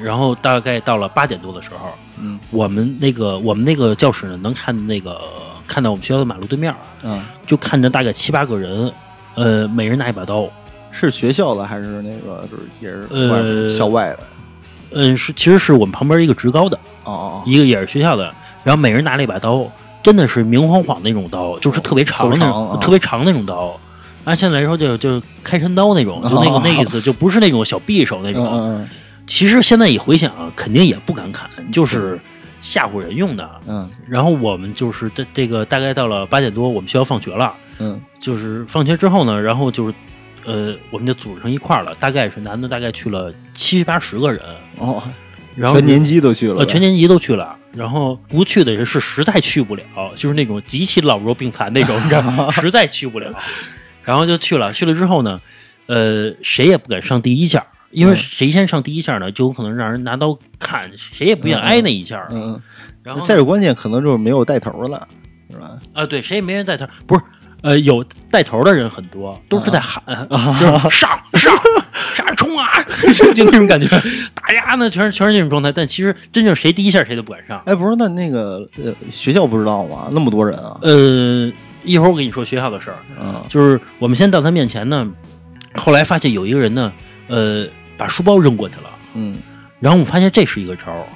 然后大概到了八点多的时候，嗯我们那个我们那个教室呢，能看那个看到我们学校的马路对面，嗯，就看着大概七八个人，呃，每人拿一把刀。是学校的还是那个就是也是呃校外的？嗯，是其实是我们旁边一个职高的，哦哦一个也是学校的，然后每人拿了一把刀，真的是明晃晃那种刀，就是特别长的那种，特别长那种刀。按现在来说就就开山刀那种，就那个哦 *laughs* 那意思，就不是那种小匕首那嗯种。嗯。其实现在一回想啊，肯定也不敢砍，就是吓唬人用的。嗯。然后我们就是这这个大概到了八点多，我们学校放学了，嗯。就是放学之后呢，然后就是呃，我们就组织成一块儿了，大概是男的大概去了七八十个人，嗯哦，然后全年级都去了，呃全年级都去了，然后不去的人是实在去不了，就是那种极其老弱病残那种，你知道吗？*laughs* 实在去不了，然后就去了。去了之后呢，呃，谁也不敢上第一下，因为嗯谁先上第一下呢，就有可能让人拿刀砍，谁也不愿挨那一下。嗯，然后再有关键可能就是没有带头了，是吧？啊，对，谁也没人带头，不是，呃，有带头的人很多，都是在喊，就是上上上冲啊，*laughs* 就就那种感觉，大家呢全是全是那种状态，但其实真正谁第一下谁都不敢上。哎，不是，那那个呃，学校不知道吗？那么多人啊，呃，一会儿我跟你说学校的事儿，嗯。就是我们先到他面前呢，后来发现有一个人呢，呃，把书包扔过去了，嗯。然后我们发现这是一个招儿，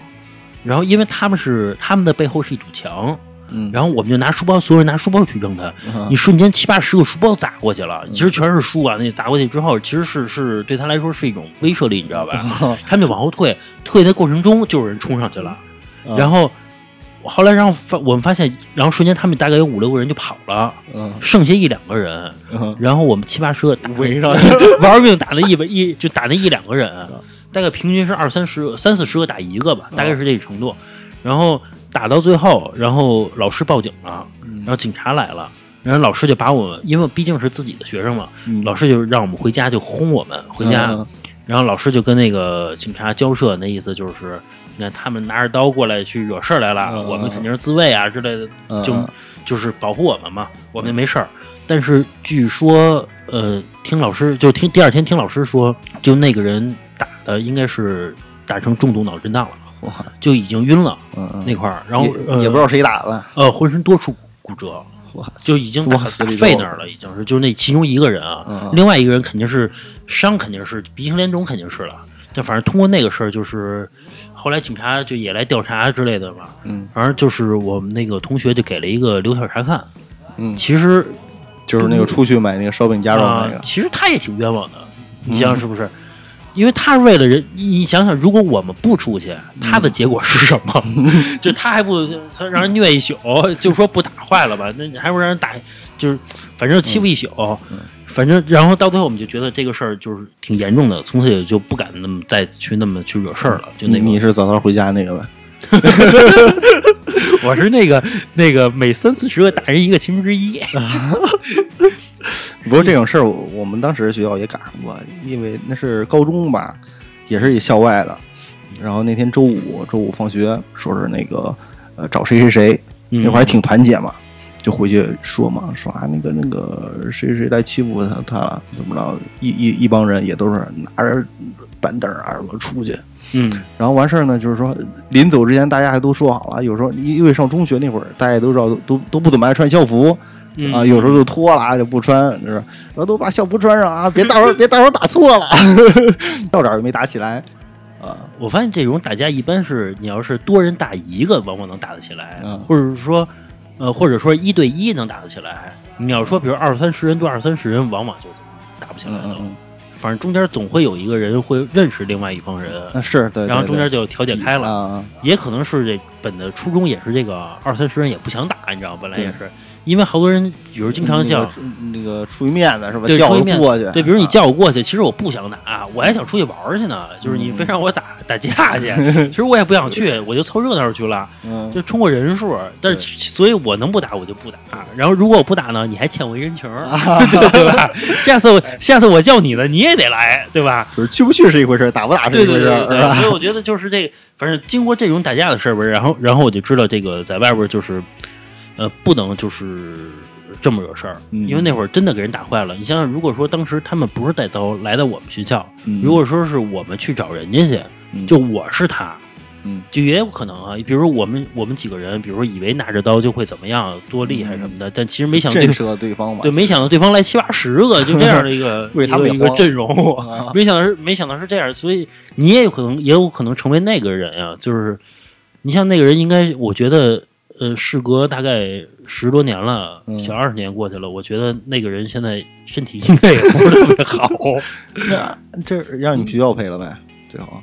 然后因为他们是他们的背后是一堵墙，嗯，然后我们就拿书包，所有人拿书包去扔他，后你瞬间七八十个书包砸过去了，其实全是书啊！那砸过去之后，其实是是对他来说是一种威慑力，你知道吧？*laughs* 他们就往后退，退的过程中就有人冲上去了，然后后来然后发我们发现，然后瞬间他们大概有五六个人就跑了，嗯。剩下一两个人，嗯。然后我们七八十个打围上 *laughs* 玩命打那一百一就打那一两个人，大概平均是二三十三四十个打一个吧，大概是这个程度。然后打到最后，然后老师报警了，然后警察来了，然后老师就把我们，因为毕竟是自己的学生嘛，嗯。老师就让我们回家，就轰我们回家。嗯。然后老师就跟那个警察交涉，那意思就是，你看他们拿着刀过来去惹事儿来了，嗯我们肯定是自卫啊之类的，就就是保护我们嘛，我们没事儿。但是据说，呃，听老师就听第二天听老师说，就那个人打的应该是打成重度脑震荡了，哇，就已经晕了嗯嗯，那块儿，然后也不知道谁打的，呃浑身多处骨折，哇，就已经肺那儿了，已经是就是那其中一个人啊，另外一个人肯定是伤，肯定是鼻青脸肿，肯定是了。但反正通过那个事儿，就是后来警察就也来调查之类的嘛。嗯反正就是我们那个同学就给了一个留校察看。嗯，其实就是那个出去买那个烧饼夹肉啊那个，其实他也挺冤枉的，你想想是不是？因为他是为了人，你你想想，如果我们不出去，他的结果是什么？*laughs* 就他还不他让人虐一宿，就说不打坏了吧？那你还不让人打，就是反正欺负一宿，反正然后到最后我们就觉得这个事儿就是挺严重的，从此也就不敢那么再去那么去惹事儿了。就那你是早早回家那个吧？*laughs* 我是那个那个每三四十个打人一个其中之一。*laughs* 不过这种事儿，我我们当时学校也赶上过，因为那是高中吧，也是一校外的。然后那天周五，周五放学，说是那个呃找谁谁谁，那会儿还挺团结嘛，就回去说嘛，说啊那个那个谁谁谁来欺负他他了，怎么着？一一一帮人也都是拿着板凳啊什么出去。嗯然后完事儿呢，就是说临走之前，大家还都说好了，有时候因为上中学那会儿，大家都知道都都都不怎么爱穿校服，嗯啊，有时候就脱了啊就不穿，是吧？然后都把校服穿上啊，别到时候 *laughs* 别到时候打错了，*laughs* 到点儿就没打起来啊。我发现这种打架一般是你要是多人打一个，往往能打得起来，嗯或者是说，呃，或者说一对一能打得起来。你要说比如二三十人对二三十人，往往就打不起来了。反正中间总会有一个人会认识另外一方人，嗯，是对，然后中间就调解开了。啊，也可能是这本的初衷也是这个二三十人也不想打，你知道吗？本来也是，因为好多人有时候经常叫。那个出于面子是吧？叫对出于面我过去，对，比如你啊叫我过去，其实我不想打，我还想出去玩去呢。就是你非让我打打架去，*laughs* 其实我也不想去，我就凑热闹去了，嗯就冲过人数。但是所以，我能不打我就不打。然后如果我不打呢，你还欠我一人情，对 *laughs* 对吧？下次我下次我叫你了，你也得来，对吧？就是去不去是一回事儿，打不打是一回事儿，对？所以我觉得就是这个，反正经过这种打架的事儿吧，然后然后我就知道这个在外边就是，呃，不能就是这么惹事儿，嗯。因为那会儿真的给人打坏了。你想想，如果说当时他们不是带刀来到我们学校，嗯。如果说是我们去找人家去，嗯。就我是他。嗯。就也有可能啊，比如说我们我们几个人，比如说以为拿着刀就会怎么样，多厉害什么的，但其实没想到对震慑对方嘛，对，没想到对方来七八十个，就这样的一个 *laughs* 为他们一个阵容，啊。*laughs* 没想到是没想到是这样，所以你也有可能也有可能成为那个人啊、就是你像那个人，应该我觉得呃，事隔大概十多年了，嗯。小二十年过去了，我觉得那个人现在身体应该也不是特别好，*laughs* 那这让你们学校赔了呗？最后，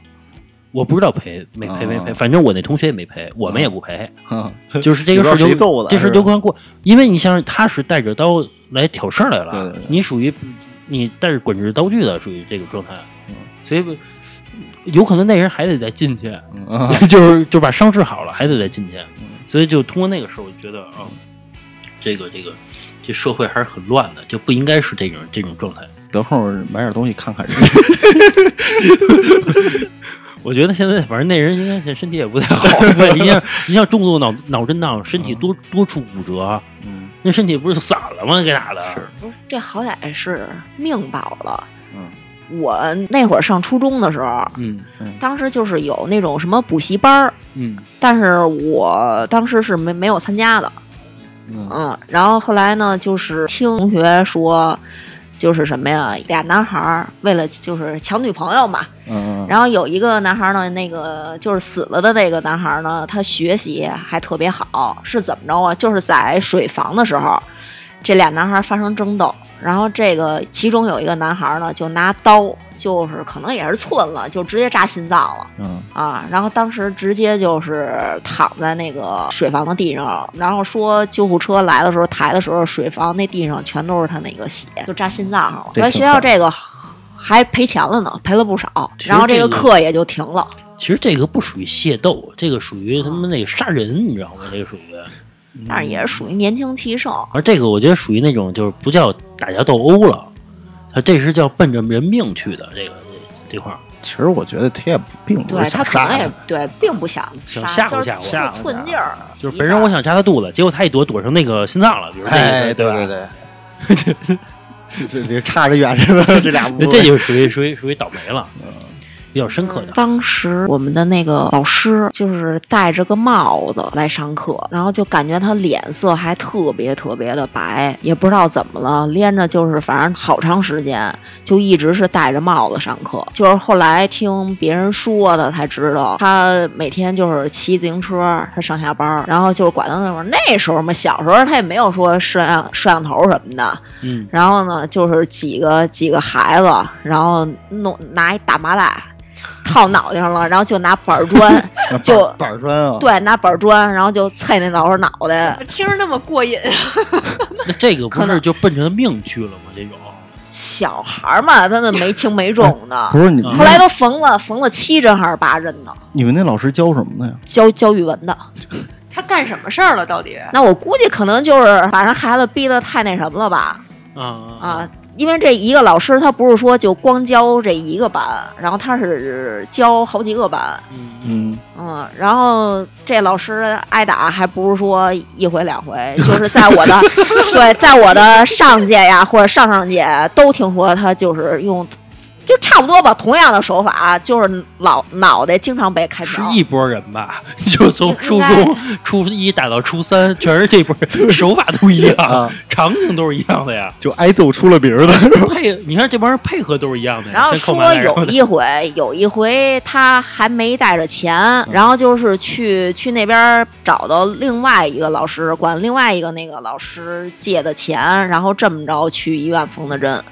我不知道赔没赔没赔，哦反正我那同学也没赔，我们也不赔，哼就是这个事就这事儿揍的是吧就光过，因为你想想他是带着刀来挑事儿来了，对对对你属于你带着滚着刀具的，属于这个状态，嗯。所以有可能那人还得再进去，嗯。啊 *laughs* 就是就把伤治好了，还得再进去，所以就通过那个事儿，我觉得啊，这个这个这社会还是很乱的，就不应该是这种这种状态。得空买点东西看看人。*laughs* 我觉得现在反正那人应该现在身体也不太好，对，*laughs* 你像你像重度脑脑震荡，身体多多处骨折，嗯那身体不是就散了吗？给打的，是不是这好歹是命保了。嗯，我那会儿上初中的时候，嗯当时就是有那种什么补习班儿，嗯。但是我当时是没没有参加的。嗯。嗯，然后后来呢，就是听同学说，就是什么呀，俩男孩儿为了就是抢女朋友嘛，嗯。然后有一个男孩儿呢，那个就是死了的那个男孩儿呢，他学习还特别好，是怎么着啊？就是在水房的时候，这俩男孩儿发生争斗，然后这个其中有一个男孩儿呢，就拿刀，就是可能也是寸了，就直接扎心脏了。嗯啊，然后当时直接就是躺在那个水房的地上，然后说救护车来的时候抬的时候，水房那地上全都是他那个血，就扎心脏上了。后来学校这个还赔钱了呢，赔了不少，然后这个这个课也就停了。其实这个不属于械斗，这个属于他们那个杀人，你知道吗？这个属于，但是也是属于年轻气盛，而这个我觉得属于那种就是不叫打架斗殴了，他这是叫奔着人命去的这个这块儿。其实我觉得他也并不对是他可能也想杀他，对，并不想想杀吓唬吓唬就是吓唬寸劲儿，就是本身我想扎他肚子，结果他一躲躲成那个心脏了，比如这意思，哎，对吧？对对，*laughs* 这这这差着远着呢，这俩那这就属于属于属于倒霉了，比较深刻的。当时我们的那个老师就是戴着个帽子来上课，然后就感觉他脸色还特别特别的白，也不知道怎么了，连着就是反正好长时间就一直是戴着帽子上课。就是后来听别人说的才知道，他每天就是骑自行车，他上下班，然后就是管他那会儿那时候嘛，小时候他也没有说摄像摄像头什么的，嗯，然后呢，就是几个几个孩子，然后弄拿一大麻袋套脑袋上了，然后就拿板砖，*laughs* 就板砖啊，对，拿板砖，然后就啐那老师脑袋。听着那么过瘾啊！*laughs* 那这个不是就奔着命去了吗？这种小孩儿嘛，他那没轻没重的。不是你啊后来都缝了，缝了七针还是八针呢？你们那老师教什么的呀？教教语文的。*laughs* 他干什么事儿了？到底？那我估计可能就是把人孩子逼得太那什么了吧？啊啊，因为这一个老师他不是说就光教这一个班，然后他是教好几个班。嗯嗯，嗯，然后这老师挨打还不是说一回两回，*laughs* 就是在我的对，在我的上届呀或者上上届都听说他就是用，就差不多吧，同样的手法，就是脑脑袋经常被开瓢。是一波人吧？*laughs* 就从初中初一打到初三，全是这波人，手法都一样 *laughs* 啊，场景都是一样的呀。就挨揍出了名儿的，配，你看这帮人配合都是一样的呀。然后说有一回，有一回他还没带着钱，然后就是去去那边找到另外一个老师，管另外一个那个老师借的钱，然后这么着去医院缝的针。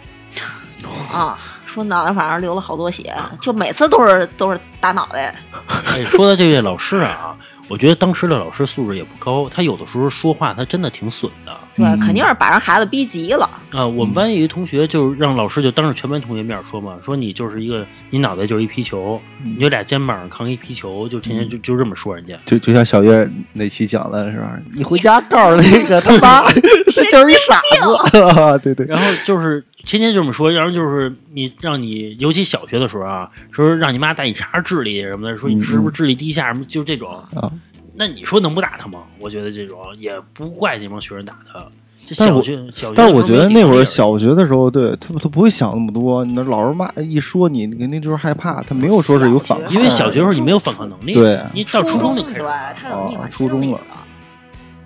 啊，说脑袋反正流了好多血，就每次都是都是打脑袋。*laughs* 哎，说到这位老师啊，我觉得当时的老师素质也不高，他有的时候说话他真的挺损的。对，嗯肯定是把人孩子逼急了。啊，我们班有一同学就是让老师就当着全班同学面说嘛，说你就是一个你脑袋就是一皮球，你就俩肩膀扛一皮球，就天天就就这么说人家。就就像小月那期讲的是吧？你回家告诉那个他妈，*laughs* 他就是一傻子 *laughs* *laughs* 对对，然后就是天天就这么说，然后就是你让你，尤其小学的时候啊，说让你妈带你查智力什么的，说你是不是智力低下什么，就这种。啊那你说能不打他吗？我觉得这种也不怪那帮学生打他。这但我小学小学但是我觉得那会儿小学的时候，对他他不会想那么多。你那老师骂一说你，你肯定就是害怕，他没有说是有反抗。因为小学时候你没有反抗能力，对你到初中就开始对，他有逆哦反心理初中了，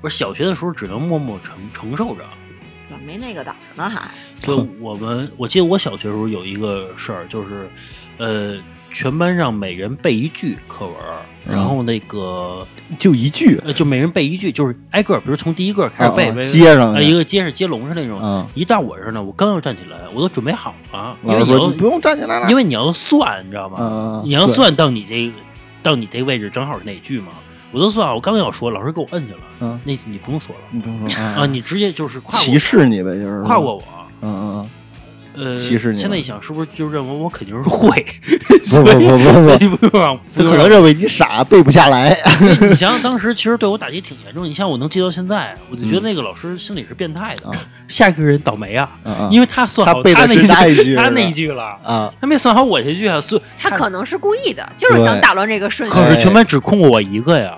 不是小学的时候只能默默承承受着。对，没那个胆儿呢还。所以我们我记得我小学时候有一个事儿，就是呃，全班让每人背一句课文然后那个就一句。呃，就每人背一句，就是挨个，比如从第一个开始背，接上呃一个接上接龙是那种。啊，一到我这儿呢，我刚要站起来，我都准备好了，因为你要你不用站起来了，因为你要算，你知道吗？啊，你要算到你这个到你这位置正好是哪句嘛？我都算好，我刚要说，老师给我摁去了，嗯，那你不用说了。你不用说啊，啊，你直接就是跨过歧视你呗，就是。跨过我。嗯嗯嗯呃，歧视你现在一想，是不是就认为我肯定是会？*laughs* 不不不不不，所以不用可能。认为你傻，背不下来。你想想，当时其实对我打击挺严重。你像我能记到现在，我就觉得那个老师心里是变态的。啊 *laughs* 下一个人倒霉啊，因为他算好他那一句，*laughs* 他那一句了，啊，他没算好我这句啊，所以他可能是故意的，就是想打乱这个顺序可，是全班只空过我一个呀。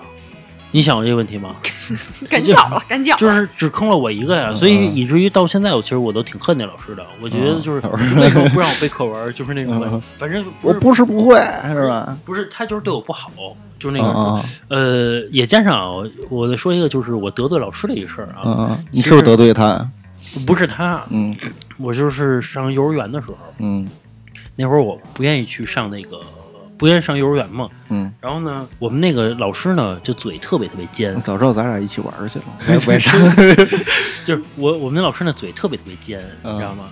你想过这个问题吗？*laughs* 干叫了，干叫了。就是只坑了我一个呀，嗯所以以至于到现在，我其实我都挺恨那老师的。我觉得就是为什么不让我背课文，就是那种嗯，反正不我是不是不会，是吧？不是他就是对我不好，就是那嗯个嗯呃，也加上我我再说一个，就是我得罪老师的一事儿嗯啊，嗯，你是不是得罪他？不是他，嗯我就是上幼儿园的时候，嗯那会儿我不愿意去上那个，不愿意上幼儿园嘛。嗯，然后呢，我们那个老师呢，就嘴特别特别尖，早知道咱俩一起玩去了，*laughs* 为为啥？*laughs* 就是我我们那老师呢嘴特别特别尖，嗯你知道吗？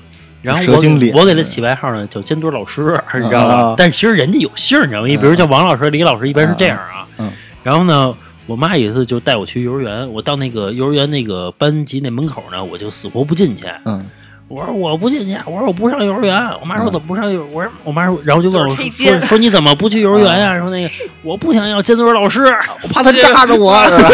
然后我我给他起外号呢叫尖墩老师，你知道吧？啊但其实人家有姓，你知道吗？你比如叫王老师、李老师，一般是这样啊。嗯然后呢，我妈有一次就带我去幼儿园，我到那个幼儿园那个班级那门口呢，我就死活不进去。嗯我说我不进去，我说我不上幼儿园。我妈说嗯怎么不上幼？我说我妈说，然后就问我就是说说你怎么不去幼儿园呀、说那个我不想要尖嘴老师，我怕他扎着我，*laughs* 是吧？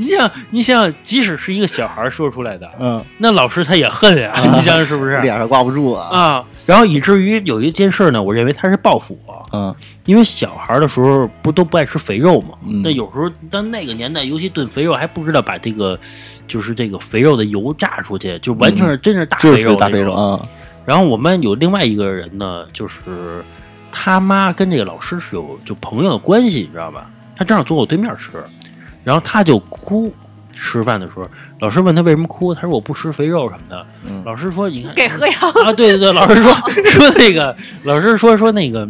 你想你想，即使是一个小孩说出来的，嗯，那老师他也恨呀、啊 *laughs* 你想想是不是？脸上挂不住啊。啊，然后以至于有一件事呢，我认为他是报复我，嗯因为小孩的时候不都不爱吃肥肉嘛？嗯那有时候，但那个年代，尤其炖肥肉还不知道把这个，就是这个肥肉的油炸出去，就完全是真是大肥肉大肥肉啊。然后我们有另外一个人呢，就是他妈跟这个老师是有就朋友的关系，你知道吧？他正好坐我对面吃，然后他就哭。吃饭的时候，老师问他为什么哭，他说我不吃肥肉什么的。嗯老师说你看给何阳啊，对对对，老师说说那个，老师说说那个，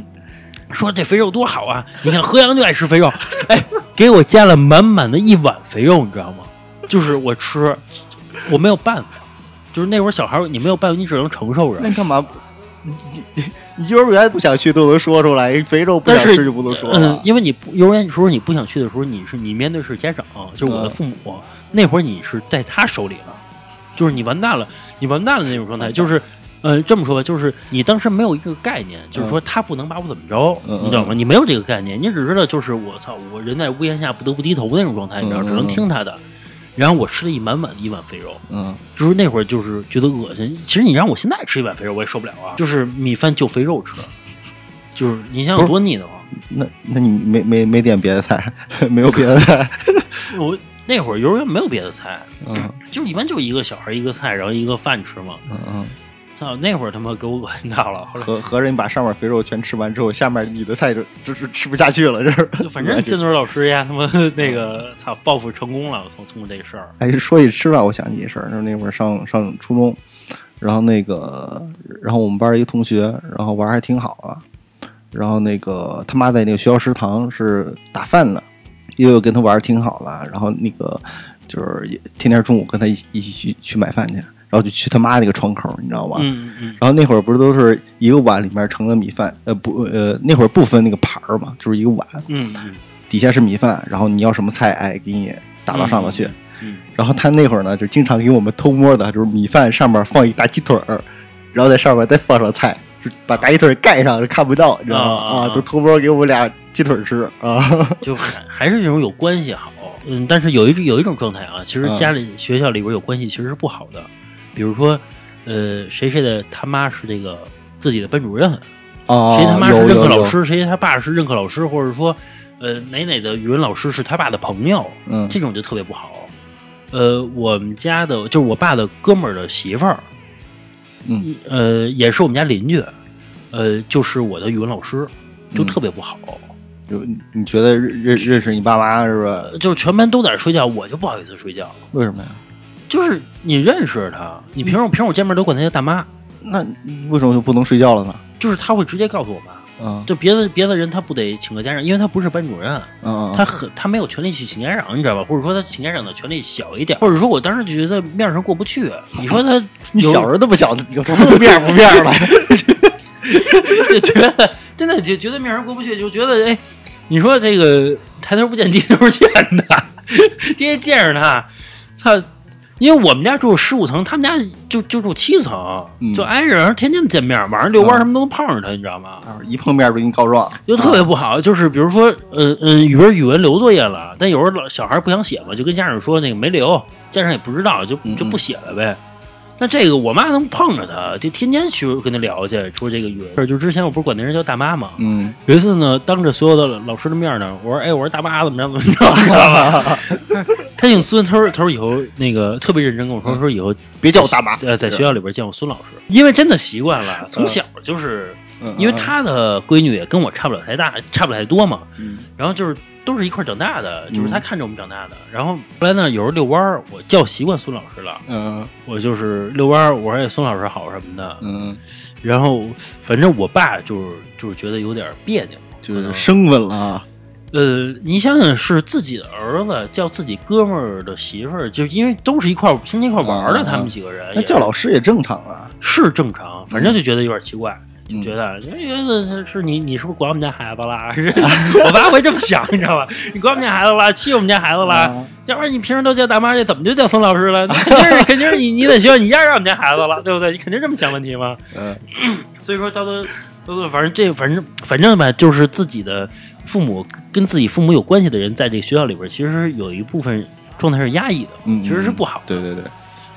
说这肥肉多好啊！你看何阳就爱吃肥肉，哎，给我加了满满的一碗肥肉，你知道吗？就是我吃，我没有办法，就是那会儿小孩你没有办法，你只能承受着那。你干嘛？你幼儿园不想去都能说出来，肥肉不想吃就不能说。因为你不幼儿园时候你不想去的时候，你是你面对是家长，就是我的嗯父母，那会儿你是在他手里了，就是你完蛋了，你完蛋了那种状态，就是。呃，这么说吧，就是你当时没有一个概念，就是说他不能把我怎么着，嗯你知道吗？你没有这个概念，你只知道就是我操，我人在屋檐下不得不低头那种状态，你知道，嗯只能听他的。然后我吃了一满满的一碗肥肉，嗯就是那会儿就是觉得恶心。其实你让我现在吃一碗肥肉，我也受不了啊。就是米饭就肥肉吃，就是你想想多腻得慌。那那你没没没点别的菜，*laughs* 没有别的菜，*laughs* 我那会儿幼儿园没有别的菜，嗯就一般就一个小孩一个菜，然后一个饭吃嘛。嗯嗯，操，那会儿他妈给我恶心到了。合合着你把上面肥肉全吃完之后，下面你的菜就就是吃不下去了，这是。反正金尊老师呀，他妈 *laughs* 那个操报复成功了，从通过这个事儿。哎，说起吃饭，我想起一事儿，就是那会儿上上初中，然后那个，然后我们班一个同学，然后玩儿还挺好啊，然后那个他妈在那个学校食堂是打饭的，因为我跟他玩儿挺好了，然后那个就是也天天中午跟他一起一起去去买饭去，然后就去他妈那个窗口，你知道吗？嗯嗯嗯，然后那会儿不是都是一个碗里面盛的米饭，呃不呃那会儿不分那个盘儿嘛，就是一个碗，嗯嗯底下是米饭，然后你要什么菜，哎，给你打到上头去。嗯然后他那会儿呢，就经常给我们偷摸的，就是米饭上面放一大鸡腿儿，然后在上面再放上菜，就把大鸡腿盖上，是看不到，你知道吗？啊啊啊啊，就偷摸给我们俩鸡腿吃啊。*laughs* 就还还是那种有关系好。嗯，但是有一有一种状态啊，其实嗯家里、学校里边有关系其实是不好的，比如说，呃，谁谁的他妈是这个自己的班主任，哦，谁他妈是任课老师，谁他爸是任课老师，或者说，呃，哪哪的语文老师是他爸的朋友，嗯这种就特别不好。呃，我们家的就是我爸的哥们儿的媳妇儿，嗯，呃，也是我们家邻居，呃，就是我的语文老师，就嗯特别不好。就你觉得认认认识你爸妈是吧？呃就是全班都在睡觉，我就不好意思睡觉。为什么呀？就是你认识他，你平时平时我见面都管他叫大妈，那为什么就不能睡觉了呢？就是他会直接告诉我妈。嗯就别的别的人他不得请个家长，因为他不是班主任，嗯，他很他没有权利去请家长，你知道吧？或者说他请家长的权利小一点，或者说我当时就觉得面上过不去。*laughs* 你说他你小时候那么小，有什么面不面了？*laughs* 就觉得真的就觉得面上过不去，就觉得哎，你说这个抬头不见低头见的，天天见着他，他因为我们家住十五层，他们家就就住七层，嗯就挨着，天天见面，晚上遛弯儿什么都能碰上他，你知道吗？一碰面就给你告状，就特别不好，就是比如说，嗯嗯，语文语文留作业了，但有时候老小孩不想写嘛，就跟家长说那个没留，家长也不知道，就嗯就不写了呗。那这个我妈能碰着他，就天天去跟他聊去，说这个语文。就之前我不是管那人叫大妈吗，嗯有一次呢，当着所有的老师的面呢，我说：“哎，我说大妈怎么着怎么着，知道吧？”他 *laughs* 他姓孙，他说他说以后那个特别认真跟我说，说以后别叫我大妈，呃在学校里边见我孙老师，因为真的习惯了，从小就是。嗯因为他的闺女也跟我差不了太大，差不了太多嘛。嗯。然后就是都是一块儿长大的，就是嗯她看着我们长大的。然后后来呢，有时候遛弯儿，我叫习惯孙老师了，嗯我就是遛弯儿，我说哎孙老师好什么的。嗯，然后反正我爸就是就是觉得有点别扭，就是生分了啊，呃，你想想是自己的儿子叫自己哥们儿的媳妇儿，就因为都是一块儿平时一块儿玩儿的，啊他们几个人那叫老师也正常啊，是正常，反正就觉得有点奇怪。嗯就觉得，觉得是你，你是不是管我们家孩子了？是 *laughs* 我爸会这么想，你知道吧？你管我们家孩子了，欺负我们家孩子啦？啊要不然你平时都叫大妈，去怎么就叫孙老师了？那 *laughs* 肯定是，肯定是你，你在学校你压着我们家孩子了，对不对？你肯定这么想问题嘛？嗯 *clears throat* 所以说，到都都反正这反正反正吧，就是自己的父母跟自己父母有关系的人，在这个学校里边，其实有一部分状态是压抑的，嗯，其实是不好的，对对对，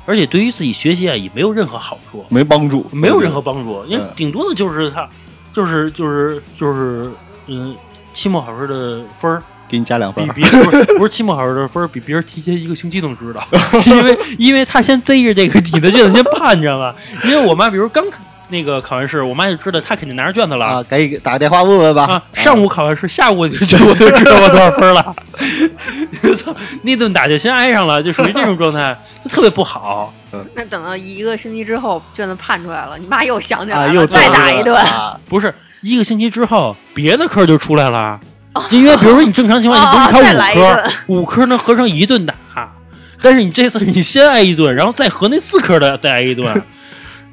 而且对于自己学习啊也没有任何好处。没帮助，没有任何帮助，因为嗯。顶多的就是他，就是就是就是，嗯，期末考试的分儿。给你加两分比，别不是不是期末考试的分儿比别人提前一个星期都知道，*laughs* 因为因为他先逮着这个你的卷子先判，你知道吗？因为我妈比如刚那个考完试，我妈就知道她肯定拿着卷子了。啊，赶紧打个电话问问吧啊，，上午考完试，下午我就我就知道我多少分了。操，*laughs* 那顿打就先挨上了，就属于这种状态，就特别不好。那等到一个星期之后，卷子判出来了，你妈又想起来啊，了，又再打一顿。啊不是一个星期之后，别的科就出来了。就因为比如说你正常情况下，哦 *laughs* 你不是考五科，五科能合成一顿打，但是你这次你先挨一顿，然后再合那四科的再挨一顿，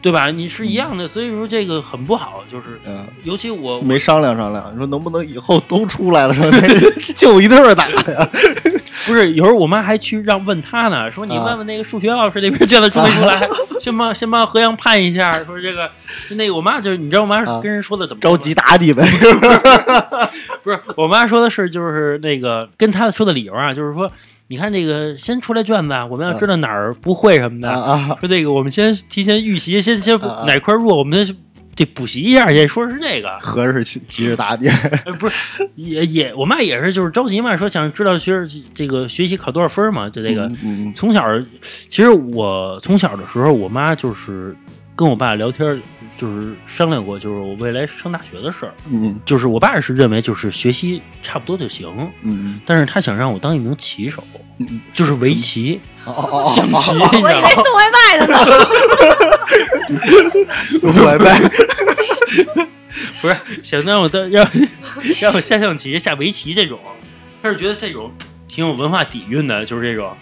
对吧？你是一样的，所以说这个很不好。就是嗯，尤其我没商量商量，你说能不能以后都出来了，说就一对儿打呀？不是有时候我妈还去让问他呢，说你啊问问那个数学老师那边卷子出没出来，先帮先帮何阳判一下。说这个那个我妈就是你知道我妈啊跟人说的怎么说吗着急打你呗，不是，我妈说的是，就是那个跟她说的理由啊，就是说，你看这个先出来卷子，啊，我们要知道哪儿不会什么的。说这个我们先提前预习，先先哪块弱，我们先得补习一下去。说是这个，合着是急着打你，*laughs* 呃，不是也也，我妈也是就是着急嘛，说想知道学这个学习考多少分嘛，就这个。嗯嗯从小，其实我从小的时候，我妈就是跟我爸聊天，就是商量过，就是我未来上大学的事儿。嗯就是我爸是认为就是学习差不多就行，嗯但是他想让我当一名棋手，嗯，就是围棋、象棋，我以？为送外卖的呢。送外卖，不是想让我当让让我下象棋、下围棋这种，他是觉得这种挺有文化底蕴的，就是这种，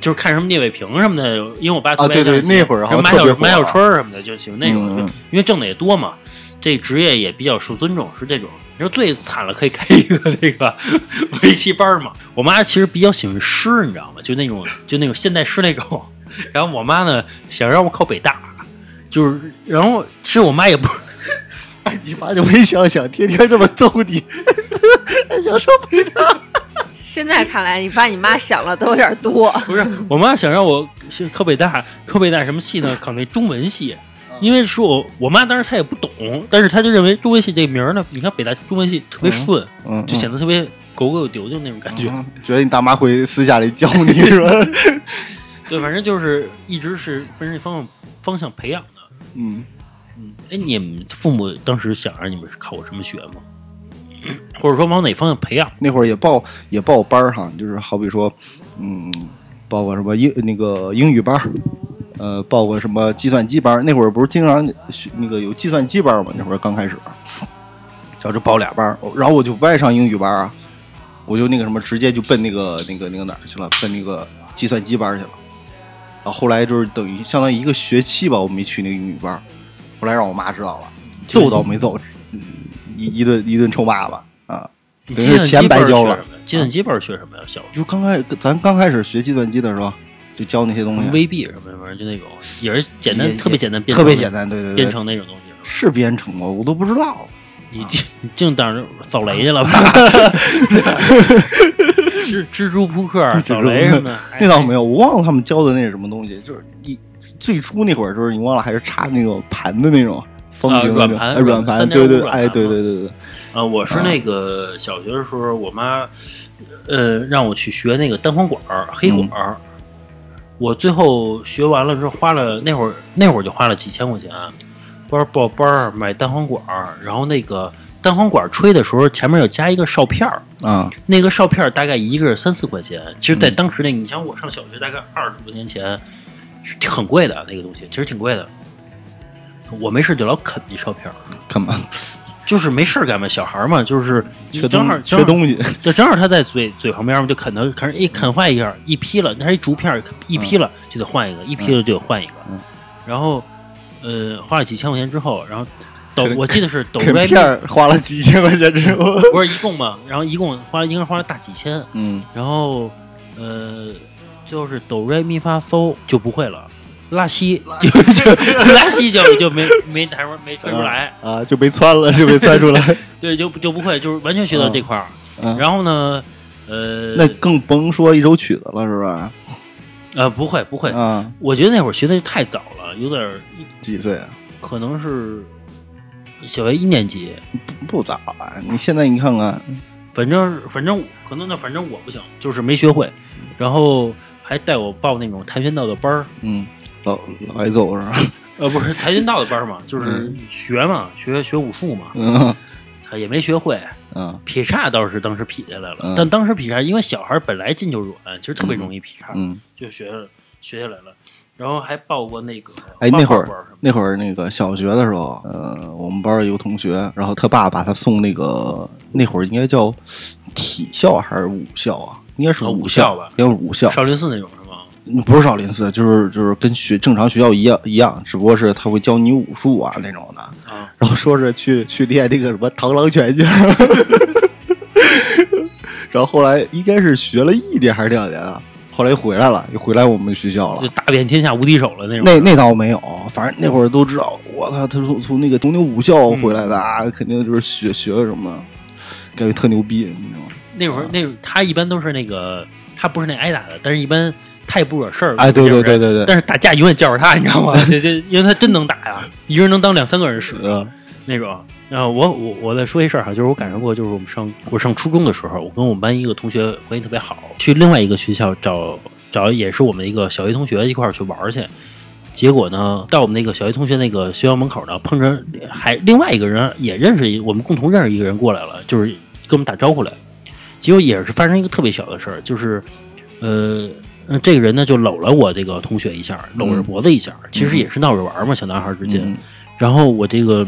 就是看什么聂卫平什么的，因为我爸特别啊对对爱象棋那会儿好像马小马小春什么的，就喜欢那种，因为挣的也多嘛。这职业也比较受尊重，是这种。你说最惨了，可以开一个那个 *laughs* 围棋班嘛？我妈其实比较喜欢诗，你知道吗？就那种就那种现代诗那种。*laughs* 然后我妈呢想让我考北大，就是然后其实我妈也不你妈就没想想，天天这么揍你，*laughs* 还想上北大，现在看来，你爸你妈想了都有点多。*laughs* 不是我妈想让我去考北大，考北大什么系呢？考那中文系。因为说我我妈当时她也不懂，但是她就认为中文系这名儿呢，你看北大中文系特别顺，嗯，就显得特别狗狗丢丢那种感觉。嗯觉得你大妈会私下里教你是吧？*laughs* *laughs* 对，反正就是一直是奔这方向方向培养的。嗯，嗯，哎，你们父母当时想让你们考什么学吗？或者说往哪方向培养？那会儿也报也报班儿哈，就是好比说，嗯，报个什么英那个英语班儿，呃，报个什么计算机班儿。那会儿不是经常学那个有计算机班儿嘛？那会儿刚开始，然后就报俩班儿，然后我就不爱上英语班儿啊，我就那个什么，直接就奔那个那个那个哪儿去了，奔那个计算机班儿去了。然后后来就是等于相当于一个学期吧，我没去那个英语班儿，后来让我妈知道了，揍倒没揍，一一顿一顿臭骂吧啊。等于钱白交了计算机班儿学什么呀？小时候就刚开咱刚开始学计算机的时候，就教那些东西，，VB 什么什么，就那种也是简单，特别简单，编程特别简单，对对对编，程那种东西。是编程吗？我都不知道。你净你净当着扫雷去了吧？*laughs* 蜘蜘蛛扑克、扫雷什么的，那倒没有，我忘了他们教的那是什么东西，就是一最初那会儿，就是你忘了还是插那个盘的那种啊软盘哎软盘，对对，哎，对对对对，啊，我是那个小学的时候，我妈呃让我去学那个单簧管儿、黑管儿。我最后学完了之后，花了那会儿那会儿就花了几千块钱，班儿报班儿买单簧管儿，然后那个单簧管儿吹的时候前面要加一个哨片儿，啊，那个哨片儿大概一个是三四块钱。其实，在当时那，你像我上小学大概二十多年前，是很贵的那个东西，其实挺贵的。我没事就老啃那哨片儿，干嘛？就是没事儿干嘛，小孩儿嘛，就是缺正好东缺东西，*laughs* 就正好他在嘴嘴旁边嘛，就啃它，啃一啃坏一下，一劈了，那是一竹片儿，一劈了就得换一个，一劈了就得换一个。嗯。然后，呃，花了几千块钱之后，然后抖，我记得是抖啃 re 片儿花了几千块钱之后，*laughs* 不是一共嘛，然后一共花了应该花了大几千，嗯，然后呃，就是哆来咪发嗦就不会了，*laughs* 拉稀就就拉稀就就没没弹出没吹出来，啊，就没窜了，就没窜出来。*laughs* 对，就就不会，就是完全学到这块儿。嗯，然后呢，呃，那更甭说一首曲子了，是吧？呃不会不会，啊，我觉得那会儿学的太早了，有点儿几岁啊？可能是小学一年级，不早啊！你现在你看看，反正反正可能那反正我不行，就是没学会，然后还带我报那种跆拳道的班儿，嗯，老老挨揍是吧？*laughs* 呃，不是跆拳道的班儿嘛，就是嗯学嘛，学学武术嘛，嗯操也没学会。嗯劈叉倒是当时劈下来了，嗯但当时劈叉，因为小孩本来筋就软，其实特别容易劈叉，嗯，就学学下来了。然后还报过那个哎，画那会儿画班儿什么的那会儿那个小学的时候，呃，我们班儿有个同学，然后他爸把他送那个那会儿应该叫体校还是武校啊？应该是哦武武校吧应该是武校，少林寺那种？不是少林寺，就是就是跟学正常学校一样一样，只不过是他会教你武术啊那种的。啊，*laughs* 然后说是去去练那个什么螳螂拳去，*laughs* 然后后来应该是学了一年还是两年啊，后来又回来了，又回来我们学校了。就打遍天下无敌手了那种。那那倒没有，反正那会儿都知道，我操，他从从那个东牛武校回来的啊，肯定就是学学了什么，感觉特牛逼，你知道吗？那会儿那他一般都是那个，他不是那挨打的，但是一般他也不惹事儿。哎，对对对对对，但是打架永远叫着他，你知道吗？*laughs* 这这，因为他真能打呀，一个人能当两三个人使呃，那种。然后我我我再说一事儿哈，就是我感受过，就是我们上我上初中的时候，我跟我们班一个同学关系特别好，去另外一个学校找找也是我们一个小学同学一块儿去玩儿去。结果呢，到我们那个小学同学那个学校门口呢，碰着还另外一个人也认识一，我们共同认识一个人过来了，就是跟我们打招呼来。结果也是发生一个特别小的事儿，就是，呃，呃这个人呢就搂了我这个同学一下，搂着脖子一下，其实也是闹着玩儿嘛，小男孩之间。嗯然后我这个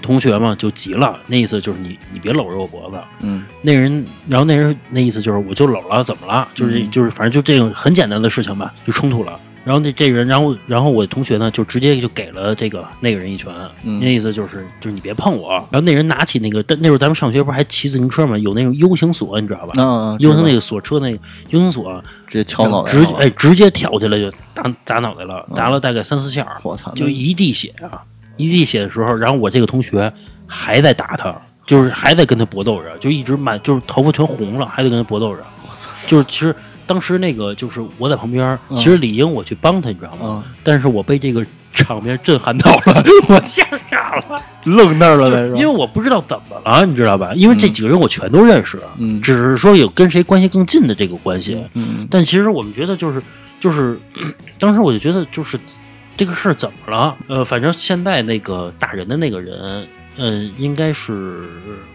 同学嘛就急了，那意思就是你你别搂着我脖子。嗯那人，然后那人那意思就是我就搂了，怎么了？就是、嗯就是反正就这种很简单的事情吧，就冲突了。然后那这个人，然后然后我同学呢就直接就给了这个那个人一拳，嗯那意思就是就是你别碰我。然后那人拿起那个，但那时候咱们上学不是还骑自行车嘛，有那种 U 型锁，你知道吧？那 U 型那个锁车那个 U 型锁，直接敲脑袋直接哎直接跳起来就打砸脑袋了，砸了大概三四下。我操，就一地血啊！一地血的时候，然后我这个同学还在打他，就是还在跟他搏斗着，就一直满就是头发全红了，还得跟他搏斗着。我操！就是其实当时那个就是我在旁边，嗯其实理应我去帮他，你知道吗？嗯，但是我被这个场面震撼到了，*laughs* 我吓傻了，愣那儿了，那是因为我不知道怎么了，你知道吧？因为这几个人我全都认识，嗯只是说有跟谁关系更近的这个关系。嗯但其实我们觉得就是就是，*clears throat* 当时我就觉得就是这个事儿怎么了？呃，反正现在那个打人的那个人，嗯、应该是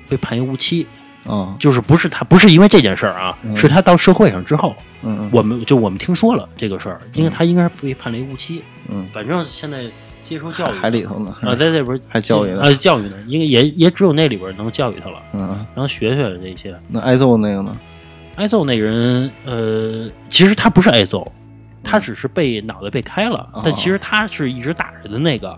被判一无期，嗯。就是不是他不是因为这件事儿啊，嗯。是他到社会上之后，嗯我们就我们听说了这个事儿，因为他应该是被判了一无期，嗯，反正现在接受教育还里头呢，啊，在这边 *laughs* 还教育呢。啊，教育呢，因为也也只有那里边能教育他了，嗯，然后学学这些。那挨揍那个呢？挨揍那个人，呃，其实他不是挨揍，他只是被脑袋被开了，哦。但其实他是一直打人的那个。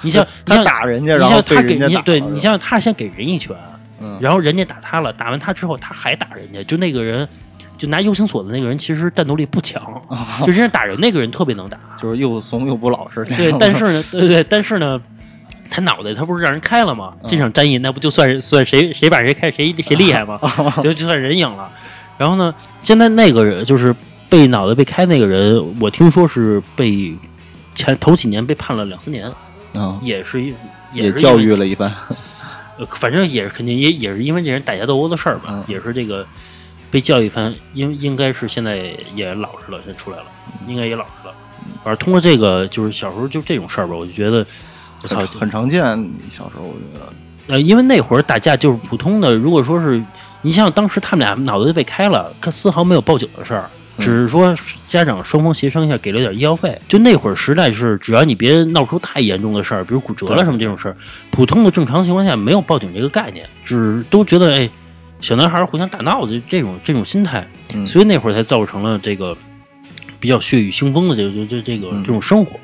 你像 *laughs* 他打人家，你然后像他给人家对你像他先给人一拳，嗯然后人家打他了，打完他之后他还打人家，就那个人就拿 U 型锁的那个人其实战斗力不强，就真正打人那个人特别能打。就是又怂又不老实。对，但是呢，对对，但是呢，他脑袋他不是让人开了吗？这场战役那不就算是算谁谁把谁开谁谁厉害吗？*laughs* 就就算人赢了。然后呢，现在那个人就是被脑袋被开那个人，我听说是被前头几年被判了两三年，嗯，也是一也是教育了一番。呃，反正也是肯定也也是因为这人打架斗殴的事儿吧，嗯也是这个被教育一番，应应该是现在也老实了，现在出来了，应该也老实了。反正通过这个，就是小时候就这种事儿吧，我就觉得，我操很，很常见。小时候我觉得，呃，因为那会儿打架就是普通的，如果说是你想想当时他们俩脑袋就被开了，可丝毫没有报警的事儿。只是说家长双方协商一下，给了点医药费。就那会儿时代是，只要你别闹出太严重的事儿，比如骨折了什么这种事儿，普通的正常情况下没有报警这个概念，只都觉得哎，小男孩儿互相打闹的这种这种心态，嗯所以那会儿才造成了这个比较血雨腥风的这个这这这个嗯这种生活。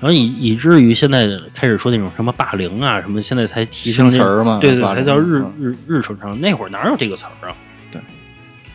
然后以以至于现在开始说那种什么霸凌啊什么，现在才提升词儿嘛，对对，霸凌才叫日嗯日日程上。那会儿哪有这个词儿啊？对，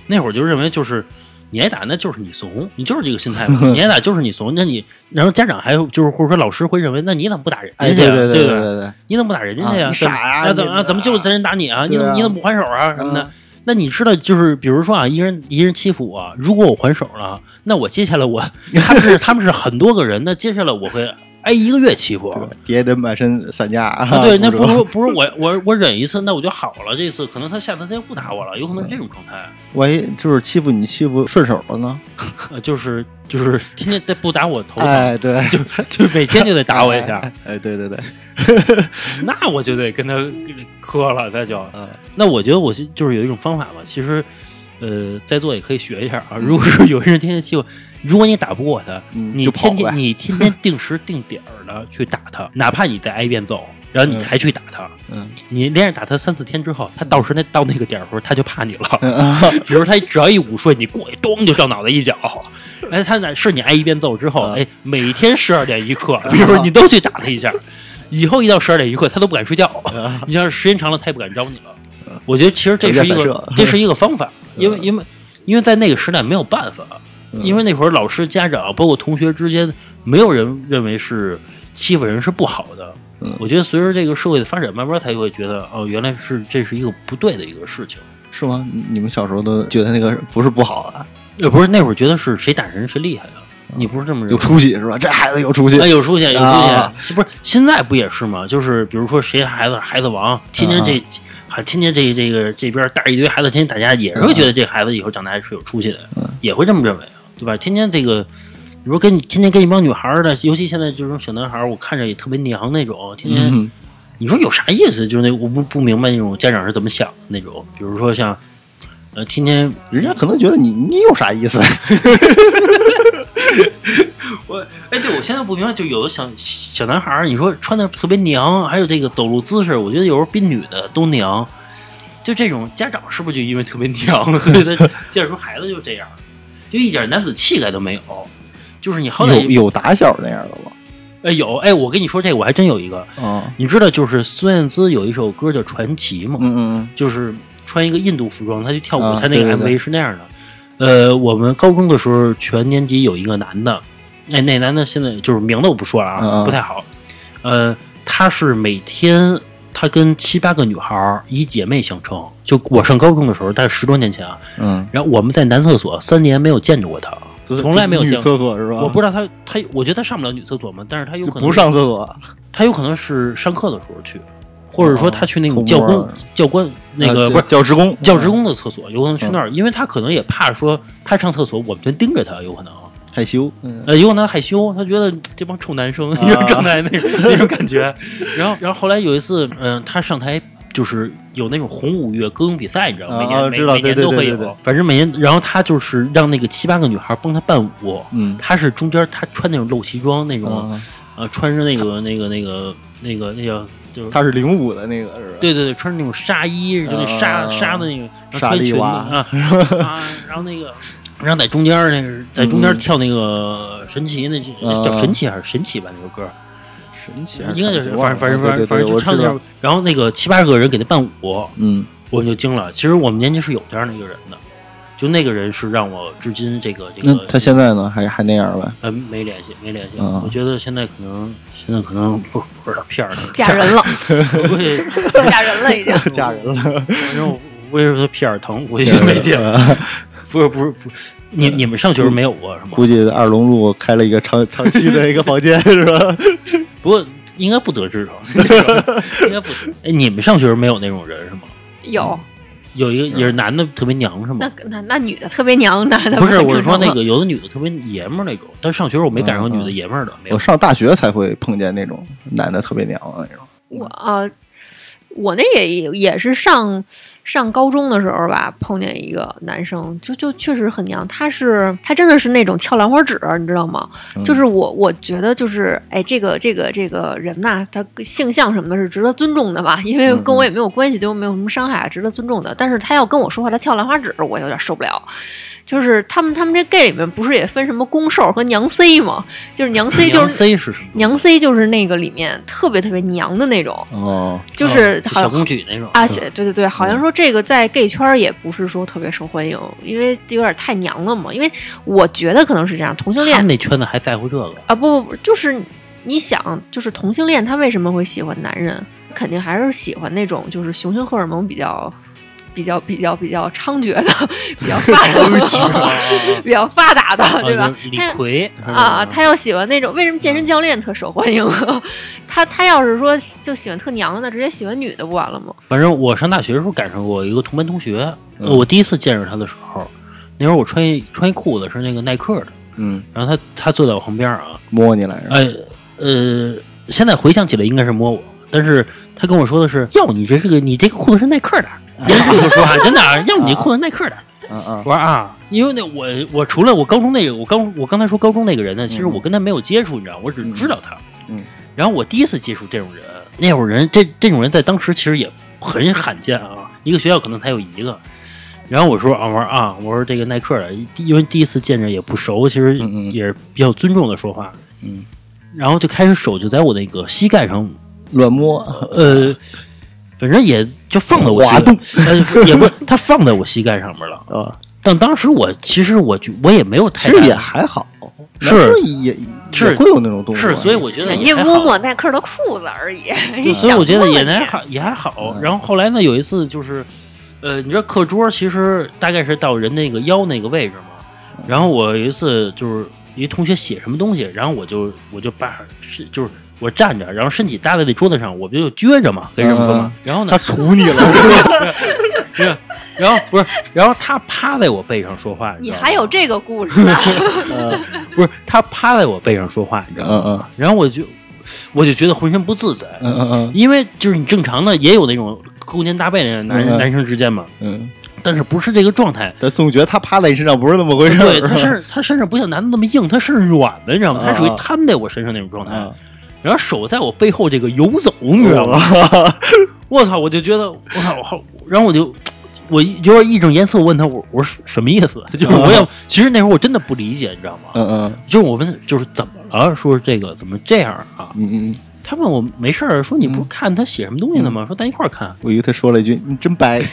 那会儿就认为就是你挨打那就是你怂，你就是这个心态嘛，*laughs* 你挨打就是你怂。那你然后家长还有就是或者说老师会认为，那你怎么不打人哎，家去啊？对对对对你怎么不打人家去呀？傻呀那怎么怎么就咱人打你啊？你怎么你怎么不还手啊什么的嗯？那你知道，就是比如说啊，一人一人欺负我，如果我还手了，那我接下来我他们是他们是很多个人，那接下来我会挨一个月欺负。爹得满身散架。啊，*laughs* 对，那不如如不如 *laughs* 我我我忍一次，那我就好了。这次可能他下次他就不打我了，有可能是这种状态。万一就是欺负你欺负顺手了呢？*laughs* 呃，就是就是天天得不打我头疼，哎，对，就就每天就得打我一下，哎，对对对，那我就得跟他磕了，那就。嗯那我觉得我是就是有一种方法吧，其实，呃，在座也可以学一下啊。如果说有些人天天欺负，如果你打不过他，嗯你就天天你天天 *laughs* 定时定点儿的去打他，*laughs* 哪怕你再挨一遍揍，然后你嗯还去打他，嗯你连着打他三四天之后，他到时那到那个点儿的时候，他就怕你了。嗯 *laughs* 比如他只要一午睡，你过去咚就照脑袋一脚。哎，他哪是你挨一遍揍之后，嗯。哎，每天十二点一刻，比如说你都去打他一下，以后一到十二点一刻，他都不敢睡觉。你要是时间长了，他也不敢招你了。我觉得其实这是一个这是一个方法，因为因为因为在那个时代没有办法，因为那会儿老师、家长包括同学之间，没有人认为是欺负人是不好的。嗯我觉得随着这个社会的发展，慢慢才会觉得哦，原来是这是一个不对的一个事情。是吗？你们小时候都觉得那个不是不好的，也，不是那会儿觉得是谁打人谁厉害啊？你不是这么认为有出息是吧？这孩子有出息哎，有出息，有出啊息，是不是？现在不也是吗？就是比如说谁孩子孩子王，天天这还天天这这个这边带一堆孩子天天打架，也是会觉得这孩子以后长大是有出息的，也会这么认为啊，对吧？天天这个，比如跟你天天跟一帮女孩儿的，尤其现在这种小男孩儿，我看着也特别娘那种，天天、嗯你说有啥意思？就是那我不不明白那种家长是怎么想的那种，比如说像呃天天人家可能觉得你你有啥意思？*laughs* 我哎，对我现在不明白，就有的小小男孩儿，你说穿的特别娘，还有这个走路姿势，我觉得有时候比女的都娘。就这种家长是不是就因为特别娘，所以他接着说孩子就这样，就一点男子气概都没有。就是你好有歹有打小那样的吗？哎有哎，我跟你说这个我还真有一个，啊，你知道就是孙燕姿有一首歌叫《传奇》吗？嗯嗯就是穿一个印度服装，她去跳舞，啊他那个 MV 是那样的。呃，我们高中的时候，全年级有一个男的，哎，那男的现在就是名字我不说了啊，不太好。呃，他是每天他跟七八个女孩儿以姐妹相称。就我上高中的时候，大概十多年前啊，嗯，然后我们在男厕所三年没有见着过他，嗯从来没有女见过。厕所是吧？我不知道他他，我觉得他上不了女厕所嘛，但是他有可能不上厕所，他有可能是上课的时候去，或者说他去那种教官、儿教官那个、啊不是教职工，教职工的厕所，有可能去那儿，因为他可能也怕说他上厕所，我们就盯着他，有可能，害羞，嗯呃，有可能害羞，他觉得这帮臭男生，有种状态那种那种感觉。然后，然后后来有一次，嗯、他上台就是有那种红五月歌咏比赛，你知道吗？每年、啊每年都会有，反正每年，然后他就是让那个七八个女孩帮他伴舞。嗯他是中间他穿那种露脐装那种，啊，呃，穿着那个那个那个那个那叫就是他是领舞的那个是吧？对对对，穿着那种纱衣，就那纱、啊纱的那个，然后纱穿裙 *laughs* 啊，然后那个，然后在中间儿那个在中间嗯跳那个神奇，那啊叫神奇还是神奇吧？那首歌神奇应该就是反正反正反正反正就唱那首，然后那个七八个人给他伴舞，嗯我们就惊了。其实我们年级是有这样的一个人的，就那个人是让我至今这个这个。那他现在呢？还还那样呗？呃没联系，没联系。嗯我觉得现在可能现在可能不不知道骗儿他，嫁人了，*laughs* 我估计嫁人了已经。*laughs* 嫁人了，反正我我也是他屁眼儿疼，估计没劲。不是不是不是，你你们上学时候没有过是吗？估计二龙路开了一个长长期的一个房间，是吧？*laughs* 不过应该不得志吧？*laughs* 应该不得。哎，你们上学时候没有那种人是吗？有，有一个也是男的特别娘是吗那？那那女的特别娘，男的不是，我是说那个有的女的特别爷们儿那种，但上学时候我没赶上女的爷们儿的，没有我。上大学才会碰见那种男的特别娘的那种。我啊、我那也也是上上高中的时候吧，碰见一个男生，就就确实很娘。他是他真的是那种跳兰花指，你知道吗？嗯就是我我觉得就是哎，这个这个这个人呐、他性向什么的是值得尊重的吧，因为跟我也没有关系，对我没有什么伤害，值得尊重的。但是他要跟我说话，他跳兰花指，我有点受不了。就是他们他们这 gay 里面不是也分什么公兽和娘 C 吗？就是娘 C 就娘是？娘 C 就是那个里面特别特别娘的那种，哦，就是好像哦小公举那种啊，对对对，好像说这个在 gay 圈儿也不是说特别受欢迎，因为有点太娘了嘛。因为我觉得可能是这样，同性他恋们那圈子还在乎这个。啊，不不不，就是你想，就是同性恋他为什么会喜欢男人？肯定还是喜欢那种就是雄性荷尔蒙比较。比较比较比较猖獗的，比较 *laughs* 发达的，*laughs* 比较发达的，对吧李他逵啊，他要喜欢那种，为什么健身教练特受欢迎？*laughs* 他他要是说就喜欢特娘的，直接喜欢女的不完了吗？反正我上大学的时候赶上过一个同班同学，嗯我第一次见着他的时候，那时候我穿一穿一裤子是那个耐克的，嗯，然后他他坐在我旁边啊，摸你来着。哎呃，现在回想起来应该是摸我，但是他跟我说的是，要你这是个你这个裤子是耐克的，别人跟我说啊真的啊，要你这裤子耐克的。嗯嗯我说啊，因为那我我除了我高中那个，我刚我刚才说高中那个人呢，其实我跟他没有接触，你知道，我只知道他。嗯，然后我第一次接触这种人，那会儿人这这种人在当时其实也很罕见啊，一个学校可能才有一个。然后我说啊，我说啊，我说这个耐克的，因为第一次见着也不熟，其实也是比较尊重的说话。嗯，然后就开始手就在我那个膝盖上，乱摸，呃，反正也就放在我膝盖，呃，也不 *laughs* 是他放在我膝盖上面了。啊，但当时我其实我觉我也没有太大其实也还好，是也是也会有那种动作，是，所以我觉得人家也摸摸耐克的裤子而已，所以我觉得也还还好，也还好。嗯然后后来呢，有一次就是，呃，你知道课桌其实大概是到人那个腰那个位置嘛。然后我有一次就是一同学写什么东西，然后我就我就把是就是我站着，然后身体搭在那桌子上，我不就撅着嘛，可以这么说吗。然后呢他，杵你了，*laughs* 不是，然后不是，然后他趴在我背上说话，你还有这个故事 *laughs* *laughs* 不是他趴在我背上说话，你知道吗？嗯然后我就我就觉得浑身不自在，嗯嗯嗯因为就是你正常的也有那种勾肩搭背的男、嗯嗯男生之间嘛，嗯，但是不是这个状态。但总觉得他趴在你身上不是那么回事儿，对，他是他身上不像男的那么硬，他是软的，你知道吗？他属于啊瘫在我身上那种状态，啊，然后手在我背后这个游走，你知道吗？*laughs* 我操！我就觉得我操，我好，然后我就 *tsk* 我有点义正言辞，我问他，我我说什么意思？*laughs* 就是我也其实那时候我真的不理解，你知道吗？嗯嗯就是我问就是怎么了？说这个怎么这样啊？嗯嗯，他问我没事儿，说你不是看他写什么东西呢吗？说咱一块儿看。我以为他说了一句：“你真白。*laughs*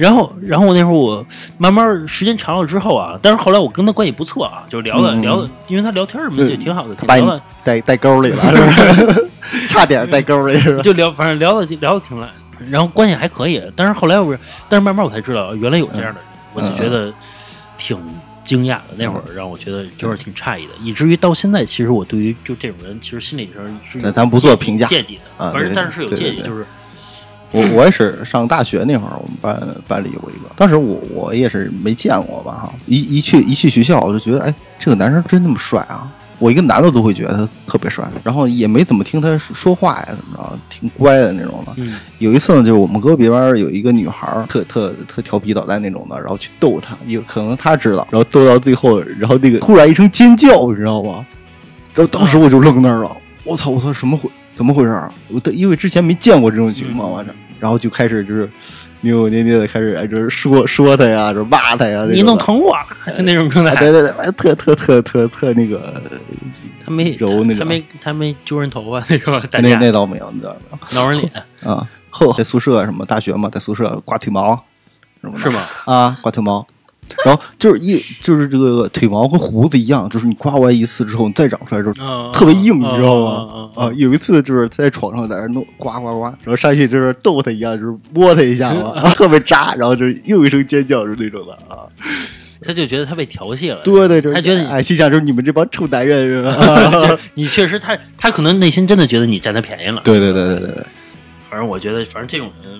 然后，然后我那会儿我慢慢时间长了之后啊，但是后来我跟他关系不错啊，就聊的、嗯聊的，因为他聊天什么的就挺好的，”把你聊的带带沟里了，是不是？差点带沟里是吧？就聊，反正聊的聊的挺来，然后关系还可以。但是后来我，但是慢慢我才知道原来有这样的人，我就觉得挺惊讶的。那会儿让我觉得就是挺诧异的，以至于到现在，其实我对于就这种人，其实心理上是有咱咱不做评价芥蒂的，反正但是是有芥蒂，对对对就是我我也是上大学那会儿，我们班班里有一个，当时我我也是没见过吧哈，一一去一去学校，我就觉得哎，这个男生真那么帅啊！我一个男的都会觉得他特别帅，然后也没怎么听他说话呀，怎么着，挺乖的那种的。嗯有一次呢，就是我们隔壁班有一个女孩儿，特特特调皮捣蛋那种的，然后去逗他，有可能他知道，然后逗到最后，然后那个突然一声尖叫，你知道吗？然后当时我就愣那儿了，我操我操，什么回怎么回事啊？我的因为之前没见过这种情况，嗯完这，然后就开始就是扭扭捏捏的开始哎，就是说说他呀，就是骂他呀，你弄疼我了，就那种状啊，态。对对对，哎特特特特特那个，他没揉那个他没他没揪人头发那种，那那倒没有，那倒没有。挠人脸。*laughs* 啊，后在宿舍什么大学嘛，在宿舍刮腿毛，是吗？啊，刮腿毛。然后就是一就是这个腿毛跟胡子一样，就是你刮完一次之后，你再长出来之后嗯特别硬，你知道嗯吗？啊，有一次就是他在床上在那儿弄刮刮刮，然后上去就是逗他一下，就是摸他一下嘛，啊特别扎，然后就是又一声尖叫，是那种的啊。他就觉得他被调戏了，对对，就是他觉得你哎，心想就是你们这帮臭男人是吧？*laughs* 就是你确实他他可能内心真的觉得你占他便宜了。对对对对对对，反正我觉得，反正这种人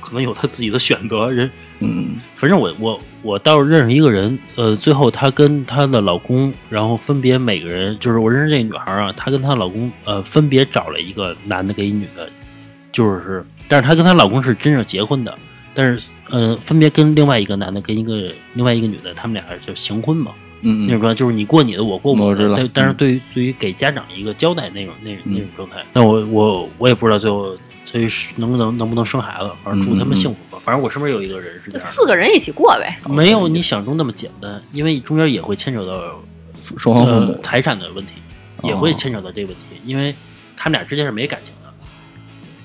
可能有他自己的选择。人，嗯反正我我我倒是认识一个人，呃，最后她跟她的老公，然后分别每个人，就是我认识这个女孩啊，她跟她老公，呃，分别找了一个男的跟一女的，就是，但是她跟她老公是真正结婚的，但是，呃，分别跟另外一个男的跟一个另外一个女的，他们俩就行婚嘛。嗯嗯那种状态，就是你过你的，我过我的。但但是嗯对于对于给家长一个交代那种那那种嗯状态，那我我我也不知道最后最后是能不能能不能生孩子，反正祝他们幸福吧。反正我身边有一个人是这就样，四个人一起过呗。没有你想中那么简单，因为中间也会牵扯到双方父母呃财产的问题，也会牵扯到这个问题，因为他们俩之间是没感情的。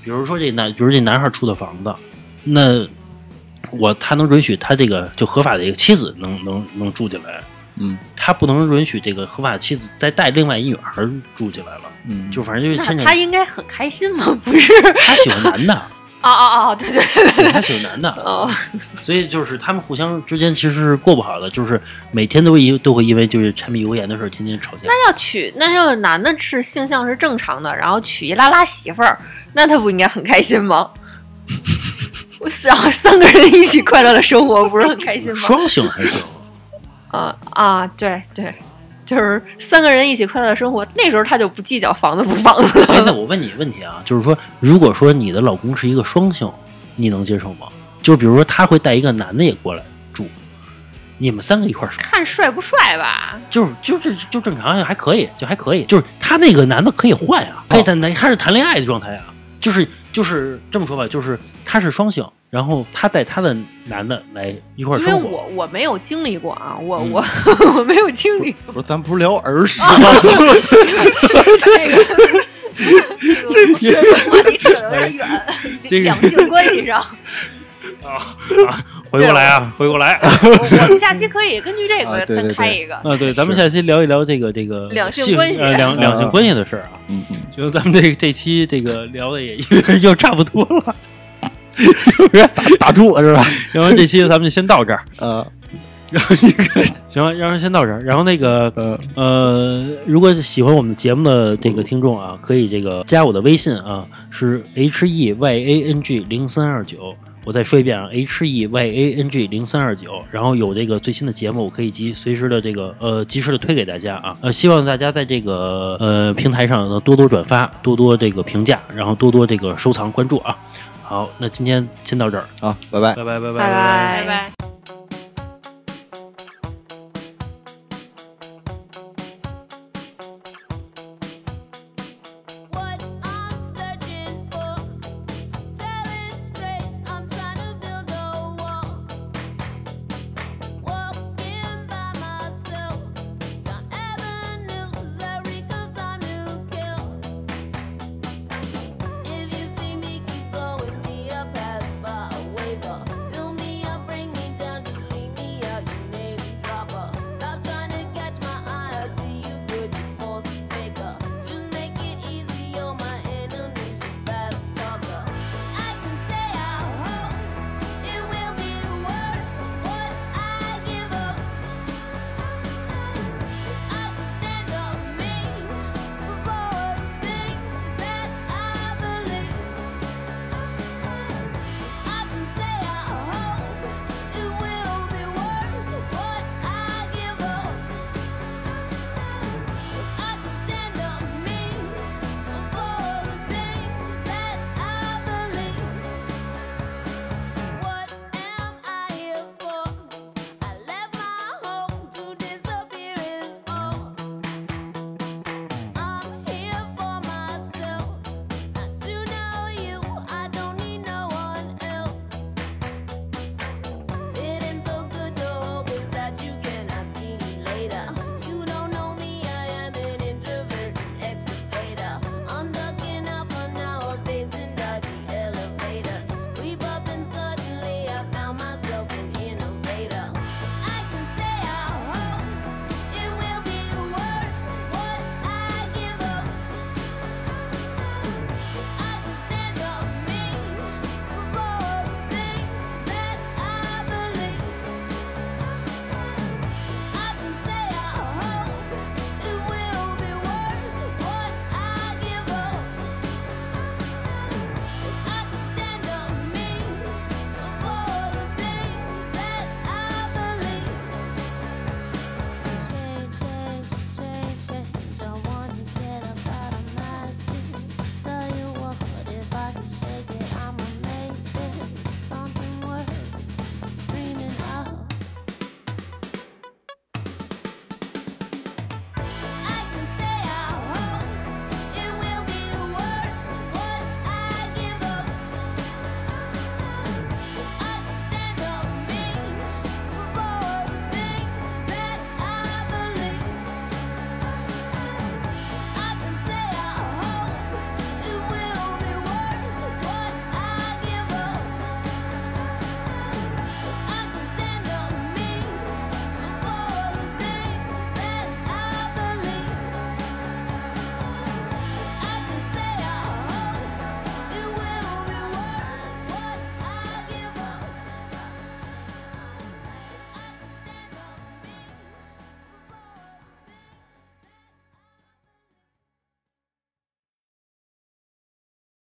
比如说这男，比如这男孩出的房子，那我他能允许他这个就合法的一个妻子能能能住进来，嗯他不能允许这个合法的妻子再带另外一女孩住进来了，嗯，就反正就是牵扯他应该很开心吗？不是？他喜欢男的，*laughs* 哦哦哦！对对对对他喜欢男的，哦，所以就是他们互相之间其实是过不好的，就是每天都因都会因为就是柴米油盐的事儿天天吵架。那要娶那要是男的是性向是正常的，然后娶一拉拉媳妇儿，那他不应该很开心吗？*laughs* 我想三个人一起快乐的生活，不是很开心吗？双性还行，啊啊，对对，就是三个人一起快乐的生活，那时候他就不计较房子不房子哎，了。*laughs* 那我问你问题啊，就是说，如果说你的老公是一个双性，你能接受吗？就比如说他会带一个男的也过来住，你们三个一块儿生，看帅不帅吧？就是就是就正常还可以，就还可以，就是他那个男的可以换啊，可以谈谈，他是谈恋爱的状态啊，就是就是这么说吧，就是他是双性，然后他带他的男的来一块儿因为活，我我没有经历过啊，我、嗯。我 *laughs* 我没有经历过。不是，咱不是聊儿时啊吗？这个这个话题扯得有点远，这个两性关系上，啊啊，回过来啊，回过来。我 *laughs* 我们下期可以根据这个啊对对单开一个。啊，对，咱们下期聊一聊这个这个两性关系呃两两性关系的事儿啊。嗯嗯，行，咱们这这期这个聊的也就差不多了，是不是？打住是吧？*laughs* 然后这期咱们就先到这儿，呃然后那个行，然后先到这儿。然后那个呃，呃，如果喜欢我们节目的这个听众啊，可以这个加我的微信啊，是 h e y a n g 零三二九。我再说一遍啊，h e y a n g 零三二九，然后有这个最新的节目，我可以及随时的这个呃及时的推给大家啊。呃，希望大家在这个呃平台上呢多多转发，多多这个评价，然后多多这个收藏关注啊。好，那今天先到这儿，好，拜拜。拜拜拜拜拜拜。